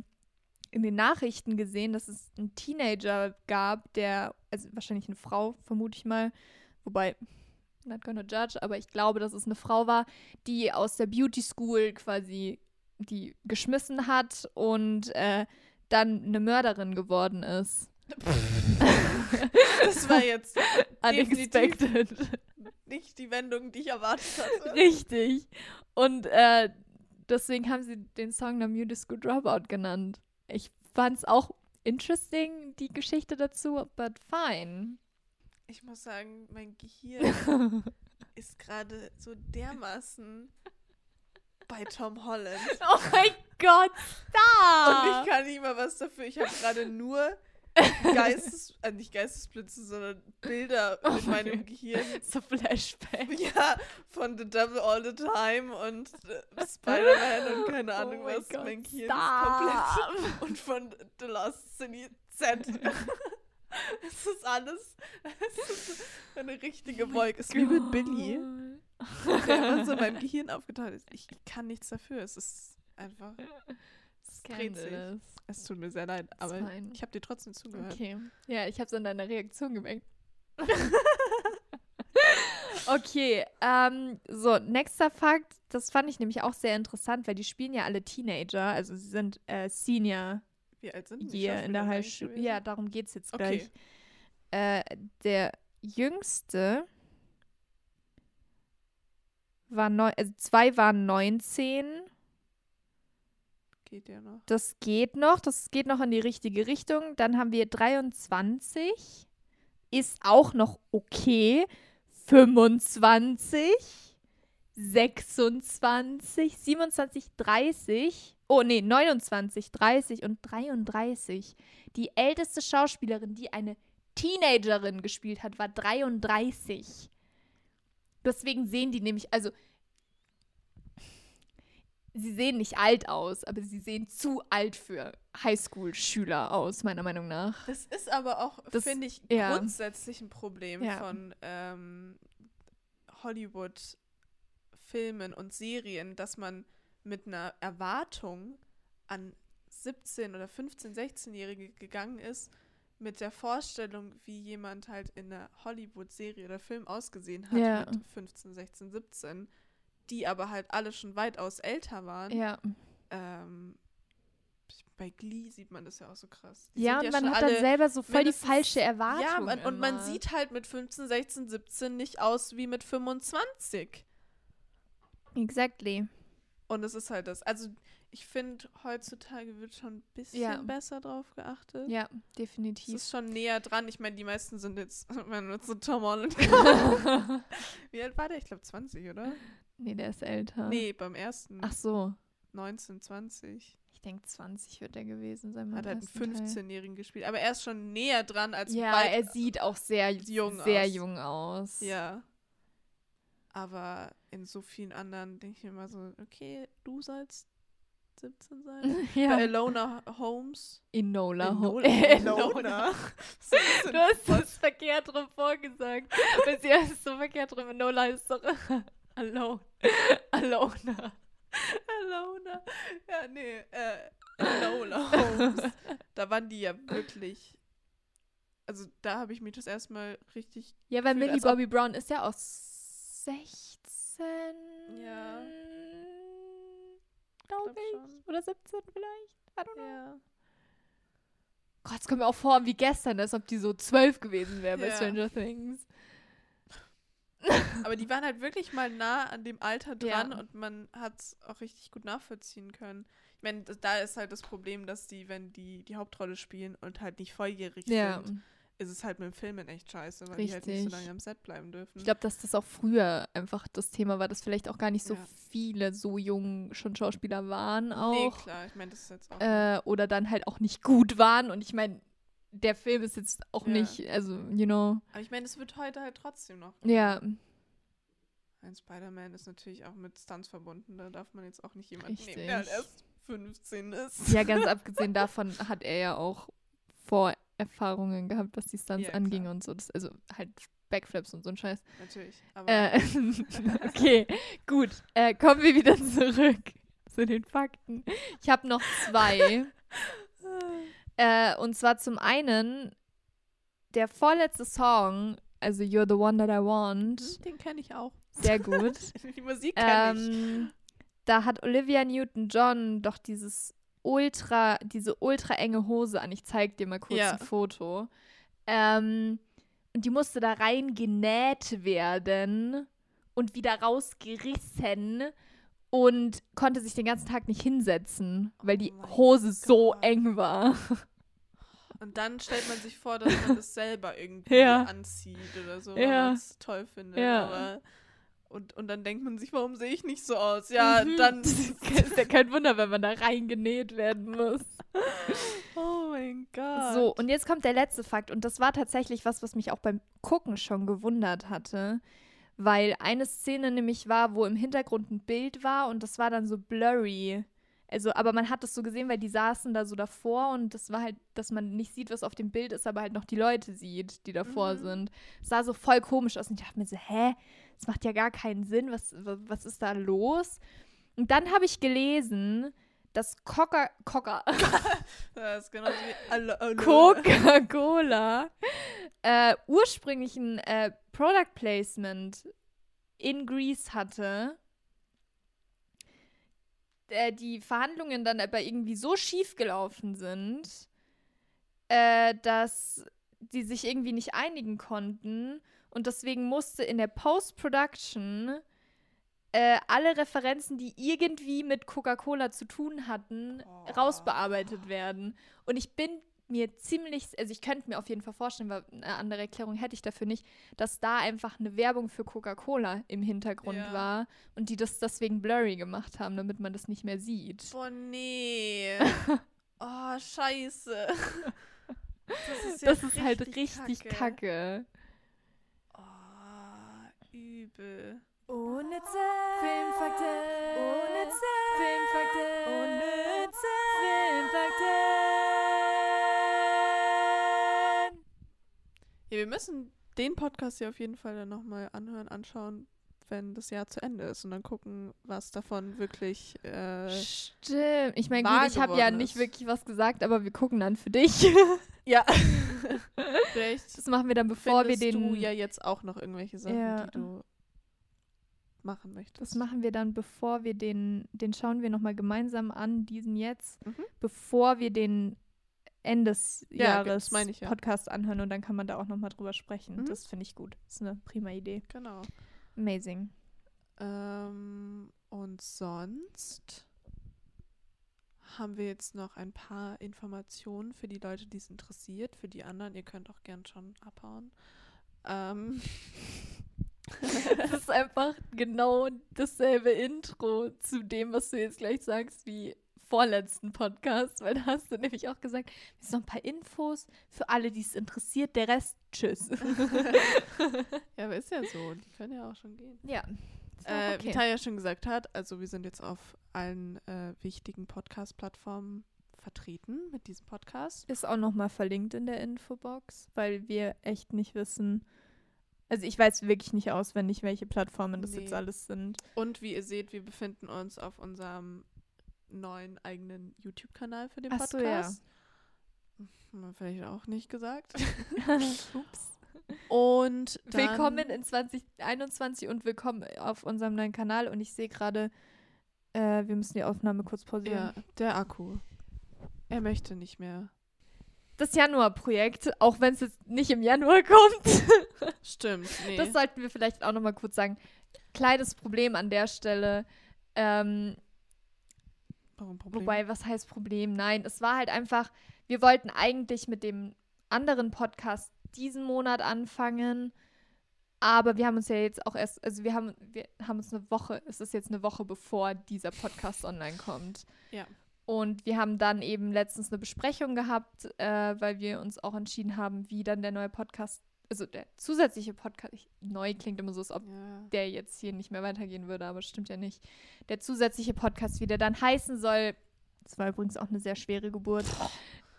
in den Nachrichten gesehen, dass es einen Teenager gab, der, also wahrscheinlich eine Frau, vermute ich mal, wobei, not gonna judge, aber ich glaube, dass es eine Frau war, die aus der Beauty School quasi die geschmissen hat und äh, dann eine Mörderin geworden ist. (laughs) Das war jetzt (laughs) Unexpected. nicht die Wendung, die ich erwartet hatte. Richtig. Und äh, deswegen haben sie den Song dann Beauty School Dropout genannt. Ich fand es auch interesting, die Geschichte dazu, but fine. Ich muss sagen, mein Gehirn (laughs) ist gerade so dermaßen bei Tom Holland. (laughs) Oh mein Gott, Und stop! ich kann nicht mal was dafür. Ich habe gerade nur Geistes, äh, nicht Geistesblitze, sondern Bilder Oh in mein meinem Gott. Gehirn. (laughs) so Flashback. Ja, von The Devil All the Time und äh, Spider-Man und keine Ahnung Oh was. Gott, mein Gehirn stop. ist komplett. Und von The Last City Z. (laughs) Es ist alles. Es ist eine richtige Wolke. Es ist wie mit Billy, der immer so in meinem Gehirn aufgetaucht ist. Ich kann nichts dafür. Es ist einfach. Es dreht sich. Es tut mir sehr leid, aber ich habe dir trotzdem zugehört. Okay. Ja, ich habe es an deiner Reaktion gemerkt. (laughs) okay, ähm, so, nächster Fakt, das fand ich nämlich auch sehr interessant, weil die spielen ja alle Teenager, also sie sind äh, Senior Wie alt sind die Year in der Schauspieler High eigentlich School. gewesen? Ja, darum geht es jetzt Okay. gleich. Äh, der jüngste war neun, also zwei waren 19. Geht ja noch. Das geht noch, das geht noch in die richtige Richtung. Dann haben wir 23, ist auch noch okay. 25, 26, 27, 30. Oh nee, 29, 30 und 33. Die älteste Schauspielerin, die eine Teenagerin gespielt hat, war 33. Deswegen sehen die nämlich, also sie sehen nicht alt aus, aber sie sehen zu alt für Highschool-Schüler aus, meiner Meinung nach. Das ist aber auch, finde ich, ja. grundsätzlich ein Problem Ja. von ähm, Hollywood-Filmen und Serien, dass man mit einer Erwartung an 17- oder 15-, 16-Jährige gegangen ist, mit der Vorstellung, wie jemand halt in einer Hollywood-Serie oder Film ausgesehen hat Ja. mit 15, 16, 17, die aber halt alle schon weitaus älter waren. Ja. Ähm, bei Glee sieht man das ja auch so krass. Die Ja, und man schon hat dann selber so voll die falsche Erwartung. Ja, man, und man sieht halt mit 15, 16, 17 nicht aus wie mit 25. Exactly. Und es ist halt das. Also ich finde, heutzutage wird schon ein bisschen Ja. besser drauf geachtet. Ja, Es definitiv. ist schon näher dran. Ich meine, die meisten sind jetzt, (laughs) wenn wir zu Tom Holland. (laughs) Wie alt war der? Ich glaube 20, oder? nee, der ist älter. Nee, beim ersten. Ach so. 19, 20. Ich denke, 20 wird er gewesen sein. Hat halt einen ersten Teil. 15-Jährigen gespielt. Aber er ist schon näher dran als Ja, er sieht auch sehr jung sehr aus. jung aus. Ja. Aber in so vielen anderen denke ich mir immer so, okay, du sollst 17 sein. (laughs) Bei ja. Elona Holmes. Enola. Ho- Elona. (laughs) (laughs) So Du hast es verkehrt rum vorgesagt. Weil sie heißt so verkehrt rum. Enola ist doch Alone. Alona. Elona. Ja, nee, äh, Enola Holmes. Da waren die ja wirklich. Also da habe ich mich das erstmal richtig. Ja, weil Gefühlt, Millie Bobby Brown ist ja auch 16. Ja. Glaube glaub ich. schon. Oder 17 vielleicht. I don't know. Ja. Gott, es kommt mir auch vor wie gestern, als ob die so 12 gewesen wäre bei Ja. Stranger Things. Aber die waren halt wirklich mal nah an dem Alter Ja. dran und man hat es auch richtig gut nachvollziehen können. Ich meine, da ist halt das Problem, dass die, wenn die die Hauptrolle spielen und halt nicht volljährig Ja. sind, ist es halt mit dem Filmen echt scheiße, weil die halt nicht so Richtig. lange am Set bleiben dürfen. Ich glaube, dass das auch früher einfach das Thema war, dass vielleicht auch gar nicht so Ja. viele so jung schon Schauspieler waren Nee, auch. klar, ich meine, das ist jetzt auch. äh, oder dann halt auch nicht gut waren. Und ich meine, der Film ist jetzt auch Ja. nicht, also, you know. Aber ich meine, es wird heute halt trotzdem noch. Ja, Ein Spider-Man ist natürlich auch mit Stunts verbunden. Da darf man jetzt auch nicht jemanden nehmen, der halt Richtig. erst 15 ist. ja, ganz (laughs) abgesehen davon hat er ja auch Vorerfahrungen gehabt, was die Stunts Ja, anging klar. und so. Das, also halt Backflips und so ein Scheiß. Natürlich. Aber Äh, (laughs) okay, gut. Äh, kommen wir wieder (laughs) zurück zu den Fakten. Ich habe noch zwei. (laughs) äh, und zwar zum einen der vorletzte Song, also You're the One That I Want. den kenne ich auch. Sehr gut. Die Musik kenne ich. ähm, da hat Olivia Newton-John doch dieses ultra, diese ultra enge Hose an. Ich zeig dir mal kurz Ja. ein Foto. Ähm, und die musste da rein genäht werden und wieder rausgerissen und konnte sich den ganzen Tag nicht hinsetzen, weil die Oh Hose so Gott. eng war. Und dann stellt man sich vor, dass man (laughs) das selber irgendwie Ja. anzieht oder so, Ja. weil man es toll findet. Ja. Aber und, und dann denkt man sich, warum sehe ich nicht so aus? Ja, Mhm. dann. (laughs) Ist ja kein Wunder, wenn man da reingenäht werden muss. (laughs) oh mein Gott. So, und jetzt kommt der letzte Fakt. Und das war tatsächlich was, was mich auch beim Gucken schon gewundert hatte. Weil eine Szene nämlich war, wo im Hintergrund ein Bild war und das war dann so blurry. Also, aber man hat das so gesehen, weil die saßen da so davor und das war halt, dass man nicht sieht, was auf dem Bild ist, aber halt noch die Leute sieht, die davor Mhm. sind. Es sah so voll komisch aus und ich dachte mir so, hä? Das macht ja gar keinen Sinn. Was, wa- was ist da los? Und dann habe ich gelesen, dass Coca, Coca, (laughs) Das ist genauso wie. Coca-Cola äh, ursprünglich ein äh, Product Placement in Greece hatte, äh, die Verhandlungen dann aber irgendwie so schief gelaufen sind, äh, dass die sich irgendwie nicht einigen konnten und deswegen musste in der Post-Production äh, alle Referenzen, die irgendwie mit Coca-Cola zu tun hatten, Oh. rausbearbeitet werden. Und ich bin mir ziemlich, also ich könnte mir auf jeden Fall vorstellen, weil eine andere Erklärung hätte ich dafür nicht, dass da einfach eine Werbung für Coca-Cola im Hintergrund Ja. war und die das deswegen blurry gemacht haben, damit man das nicht mehr sieht. Boah, nee. (laughs) oh, scheiße. (laughs) Das ist, ja Das ist halt richtig kacke. kacke. Übel. Unnütze Filmfakten. Unnütze Filmfakten. Unnütze Filmfakten. Ja, wir müssen den Podcast hier auf jeden Fall dann nochmal anhören, anschauen, wenn das Jahr zu Ende ist und dann gucken, was davon wirklich. Äh, Stimmt. Ich meine, ich habe ja nicht wirklich was gesagt, aber wir gucken dann für dich. (laughs) ja. (laughs) Vielleicht Das machen wir dann, bevor wir findest den. du ja jetzt auch noch irgendwelche Sachen, Ja. die du machen möchtest. Das machen wir dann, bevor wir den, den schauen wir nochmal gemeinsam an, diesen jetzt, Mhm. bevor wir den Ende des Ja, Jahres ich ja. Podcast anhören und dann kann man da auch nochmal drüber sprechen. Mhm. Das finde ich gut. Das ist eine prima Idee. Genau. Amazing. Ähm, und sonst haben wir jetzt noch ein paar Informationen für die Leute, die es interessiert. Für die anderen, ihr könnt auch gern schon abhauen. Ähm, (laughs) Das ist einfach genau dasselbe Intro zu dem, was du jetzt gleich sagst, wie vorletzten Podcast, weil da hast du nämlich auch gesagt, jetzt noch ein paar Infos für alle, die es interessiert, der Rest, tschüss. (laughs) ja, aber ist ja so. Die können ja auch schon gehen. ja. Äh, okay. Wie Tanja schon gesagt hat, also wir sind jetzt auf allen äh, wichtigen Podcast-Plattformen vertreten mit diesem Podcast. Ist auch nochmal verlinkt in der Infobox, weil wir echt nicht wissen. Also ich weiß wirklich nicht auswendig, welche Plattformen das jetzt Nee. alles sind. Und wie ihr seht, wir befinden uns auf unserem neuen eigenen YouTube-Kanal für den Ach so, ja. Podcast. Haben wir vielleicht auch nicht gesagt. (laughs) (laughs) Ups. Und Willkommen in 2021 und willkommen auf unserem neuen Kanal. Und ich sehe gerade, äh, wir müssen die Aufnahme kurz pausieren. Ja, der Akku. Er möchte nicht mehr. Das Januar-Projekt, auch wenn es jetzt nicht im Januar (laughs) kommt, Stimmt, nee. das sollten wir vielleicht auch nochmal kurz sagen. Kleines Problem an der Stelle. Ähm, Warum Problem? Wobei, was heißt Problem? Nein, es war halt einfach, wir wollten eigentlich mit dem anderen Podcast diesen Monat anfangen, aber wir haben uns ja jetzt auch erst, also wir haben, wir haben uns eine Woche, es ist jetzt eine Woche bevor dieser Podcast online kommt. Ja. Und wir haben dann eben letztens eine Besprechung gehabt, äh, weil wir uns auch entschieden haben, wie dann der neue Podcast, also der zusätzliche Podcast, ich, neu klingt immer so, als ob ja. der jetzt hier nicht mehr weitergehen würde, aber stimmt ja nicht. Der zusätzliche Podcast, wie der dann heißen soll, das war übrigens auch eine sehr schwere Geburt.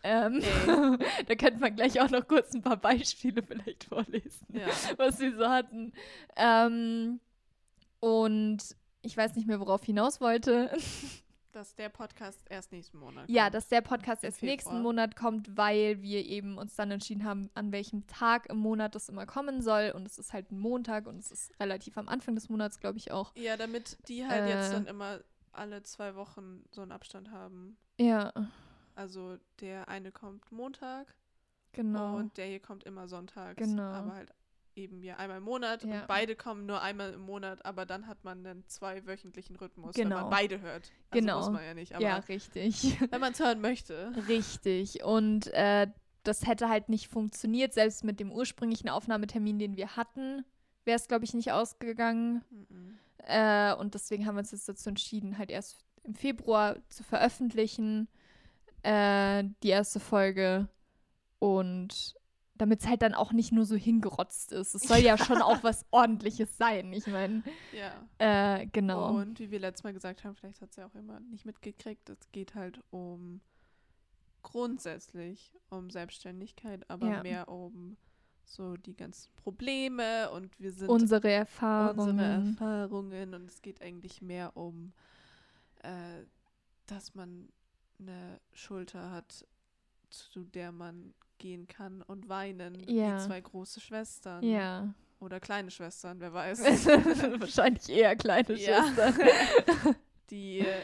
Ähm, (laughs) da könnte man gleich auch noch kurz ein paar Beispiele vielleicht vorlesen, ja. was wir so hatten. Ähm, und ich weiß nicht mehr, worauf ich hinaus wollte. (laughs) Dass der Podcast erst nächsten Monat Ja, kommt. dass der Podcast Im erst nächsten. Monat kommt, weil wir eben uns dann entschieden haben, an welchem Tag im Monat das immer kommen soll. Und es ist halt ein Montag und es ist relativ am Anfang des Monats, glaube ich auch. Ja, damit die halt jetzt Äh. dann immer alle zwei Wochen so einen Abstand haben. Ja, Also der eine kommt Montag genau. und der hier kommt immer sonntags. Genau. Aber halt eben ja einmal im Monat Ja. und beide kommen nur einmal im Monat, aber dann hat man einen zweiwöchentlichen Rhythmus, wenn Genau. man beide hört. Also Genau. muss man ja nicht, aber ja, richtig. wenn man es hören möchte. richtig. Und äh, das hätte halt nicht funktioniert, selbst mit dem ursprünglichen Aufnahmetermin, den wir hatten, wäre es, glaube ich, nicht ausgegangen. Mhm. Äh, und deswegen haben wir uns jetzt dazu entschieden, halt erst im Februar zu veröffentlichen, äh, die erste Folge. Und damit es halt dann auch nicht nur so hingerotzt ist. Es soll ja schon auch (laughs) was Ordentliches sein. Ich meine, Ja. äh, genau. Und wie wir letztes Mal gesagt haben, vielleicht hat es ja auch immer nicht mitgekriegt, es geht halt um grundsätzlich um Selbstständigkeit, aber Ja. mehr um so die ganzen Probleme und wir sind unsere Erfahrungen. unsere Erfahrungen und es geht eigentlich mehr um, äh, dass man eine Schulter hat, zu der man gehen kann und weinen, Ja. wie zwei große Schwestern ja. oder kleine Schwestern, wer weiß. (laughs) Wahrscheinlich eher kleine Ja. Schwestern. (laughs) die äh,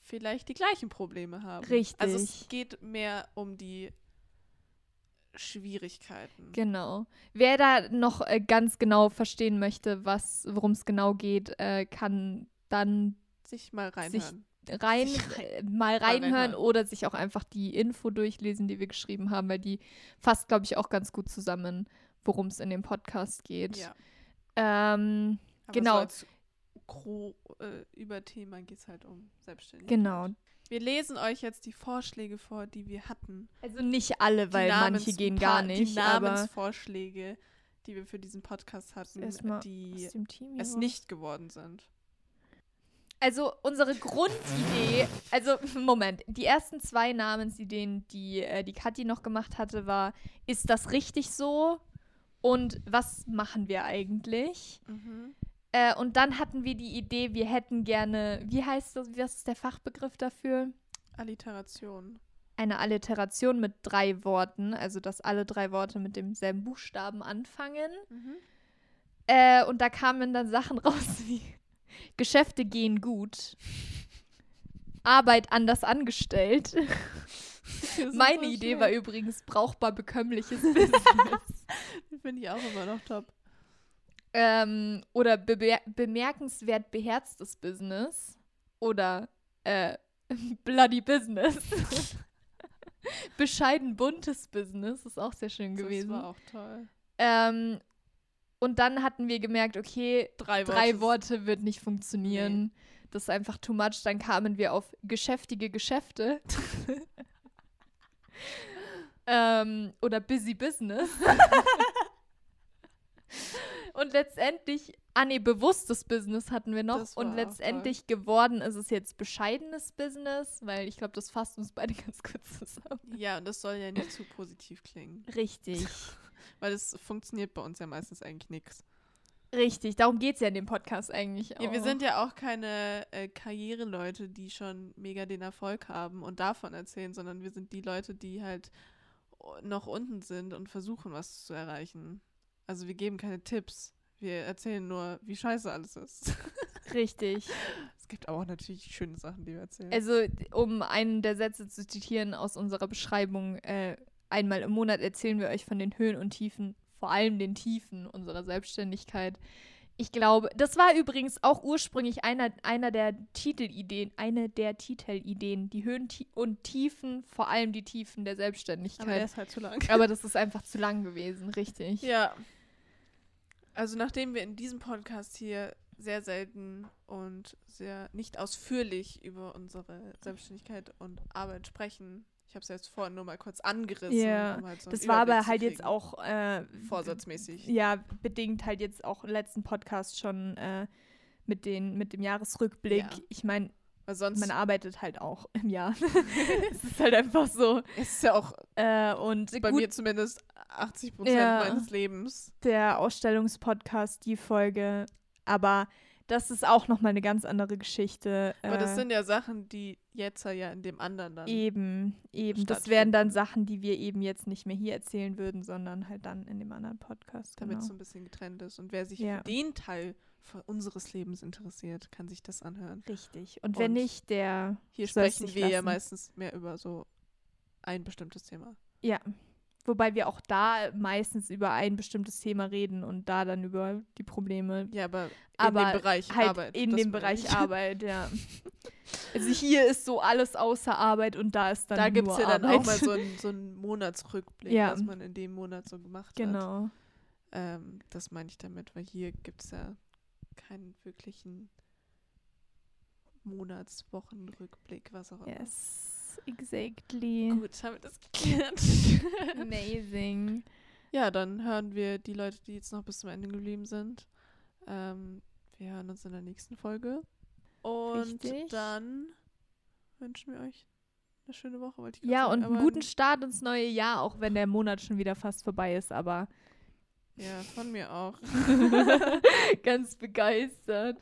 vielleicht die gleichen Probleme haben. Richtig. Also es geht mehr um die Schwierigkeiten. Genau. Wer da noch äh, ganz genau verstehen möchte, was, worum es genau geht, äh, kann dann Sich mal reinhören. Rein, äh, mal reinhören oder sich auch einfach die Info durchlesen, die wir geschrieben haben, weil die fasst, glaube ich, auch ganz gut zusammen, worum es in dem Podcast geht. ja. Ähm, Aber Genau. So Gro äh, Überthema geht es halt um Selbstständigkeit. genau. Wir lesen euch jetzt die Vorschläge vor, die wir hatten. Also nicht alle, weil manche gehen gar nicht. Die aber Namensvorschläge, die wir für diesen Podcast hatten, die es nicht geworden sind. Also unsere Grundidee, also (laughs) Moment, die ersten zwei Namensideen, die äh, die Kathi noch gemacht hatte, war, ist das richtig so? Und was machen wir eigentlich? Äh, und dann hatten wir die Idee, wir hätten gerne, wie heißt das, was ist der Fachbegriff dafür? Alliteration. eine Alliteration mit drei Worten, also dass alle drei Worte mit demselben Buchstaben anfangen. Mhm. Äh, und da kamen dann Sachen (laughs) raus wie Geschäfte gehen gut. Arbeit anders angestellt. (laughs) Meine Idee war übrigens brauchbar bekömmliches Business. (laughs) Finde ich auch immer noch top. ähm, oder bemer bemerkenswert beherztes Business. Oder äh, (laughs) bloody Business. Bescheiden buntes Business ist auch sehr schön gewesen. Das war auch toll. Ähm, und dann hatten wir gemerkt, okay, Drei, drei Worte wird nicht funktionieren. Das ist einfach too much. Dann kamen wir auf geschäftige Geschäfte. (laughs) ähm, oder busy business. (laughs) und letztendlich, ah nee, bewusstes Business hatten wir noch. Und letztendlich geworden ist es jetzt bescheidenes Business, weil ich glaube, das fasst uns beide (laughs) ganz kurz zusammen. Ja, und das soll ja nicht zu positiv klingen. Richtig. Weil es funktioniert bei uns ja meistens eigentlich nichts. Richtig, darum geht es ja in dem Podcast eigentlich auch. Ja, wir sind ja auch keine äh, Karriereleute, die schon mega den Erfolg haben und davon erzählen, sondern wir sind die Leute, die halt noch unten sind und versuchen, was zu erreichen. Also wir geben keine Tipps. Wir erzählen nur, wie scheiße alles ist. (laughs) Richtig. es gibt aber auch natürlich schöne Sachen, die wir erzählen. Also, um einen der Sätze zu zitieren aus unserer Beschreibung, äh, einmal im Monat erzählen wir euch von den Höhen und Tiefen, vor allem den Tiefen unserer Selbstständigkeit. Ich glaube, das war übrigens auch ursprünglich einer, einer der Titelideen, eine der Titelideen, die Höhen und Tiefen, vor allem die Tiefen der aber der Selbstständigkeit. ist halt zu lang. Aber (laughs) das ist einfach zu lang gewesen, richtig. Ja. Also nachdem wir in diesem Podcast hier sehr selten und sehr nicht ausführlich über unsere Selbstständigkeit und Arbeit sprechen, ich habe es jetzt vorhin nur mal kurz angerissen. Ja, um halt so Das war aber halt jetzt auch äh, vorsatzmäßig. ja, bedingt halt jetzt auch im letzten Podcast schon äh, mit, den, mit dem Jahresrückblick. Ja. Ich meine, man arbeitet halt auch (laughs) im Jahr. (laughs) es ist halt einfach so. ist es ja auch Äh, und bei gut, mir zumindest 80 Prozent Ja. meines Lebens. der Ausstellungspodcast, die Folge. Aber das ist auch nochmal eine ganz andere Geschichte. Aber das äh, sind ja Sachen, die jetzt ja in dem anderen dann. Eben, eben. Das wären dann Sachen, die wir eben jetzt nicht mehr hier erzählen würden, sondern halt dann in dem anderen Podcast. damit Genau. es so ein bisschen getrennt ist. Und wer sich Ja. für den Teil unseres Lebens interessiert, kann sich das anhören. Richtig. Und wenn Und nicht, der. Hier sprechen wir ja lassen. meistens mehr über so ein bestimmtes Thema. Ja. Wobei wir auch da meistens über ein bestimmtes Thema reden und da dann über die Probleme. Ja, aber in Aber dem Bereich halt Arbeit. in dem Bereich ich. Arbeit, ja. (laughs) Also hier ist so alles außer Arbeit und da ist dann Da gibt es ja dann Arbeit. auch mal so (laughs) einen, so einen Monatsrückblick, Ja. was man in dem Monat so gemacht hat. Genau. Ähm, das meine ich damit, weil hier gibt es ja keinen wirklichen Monats-, Wochenrückblick, was auch immer. Yes, exactly. Gut, haben wir das geklärt. (laughs) Amazing. ja, dann hören wir die Leute, die jetzt noch bis zum Ende geblieben sind. Ähm, wir hören uns in der nächsten Folge. Und Richtig. dann wünschen wir euch eine schöne Woche, wollte ich Ja, sagen, und einen guten Start ins neue Jahr, auch wenn der Monat schon wieder fast vorbei ist, aber Ja, von mir auch. (laughs) ganz begeistert.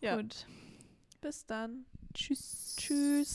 Ja. Gut. Bis dann. Tschüss. Tschüss.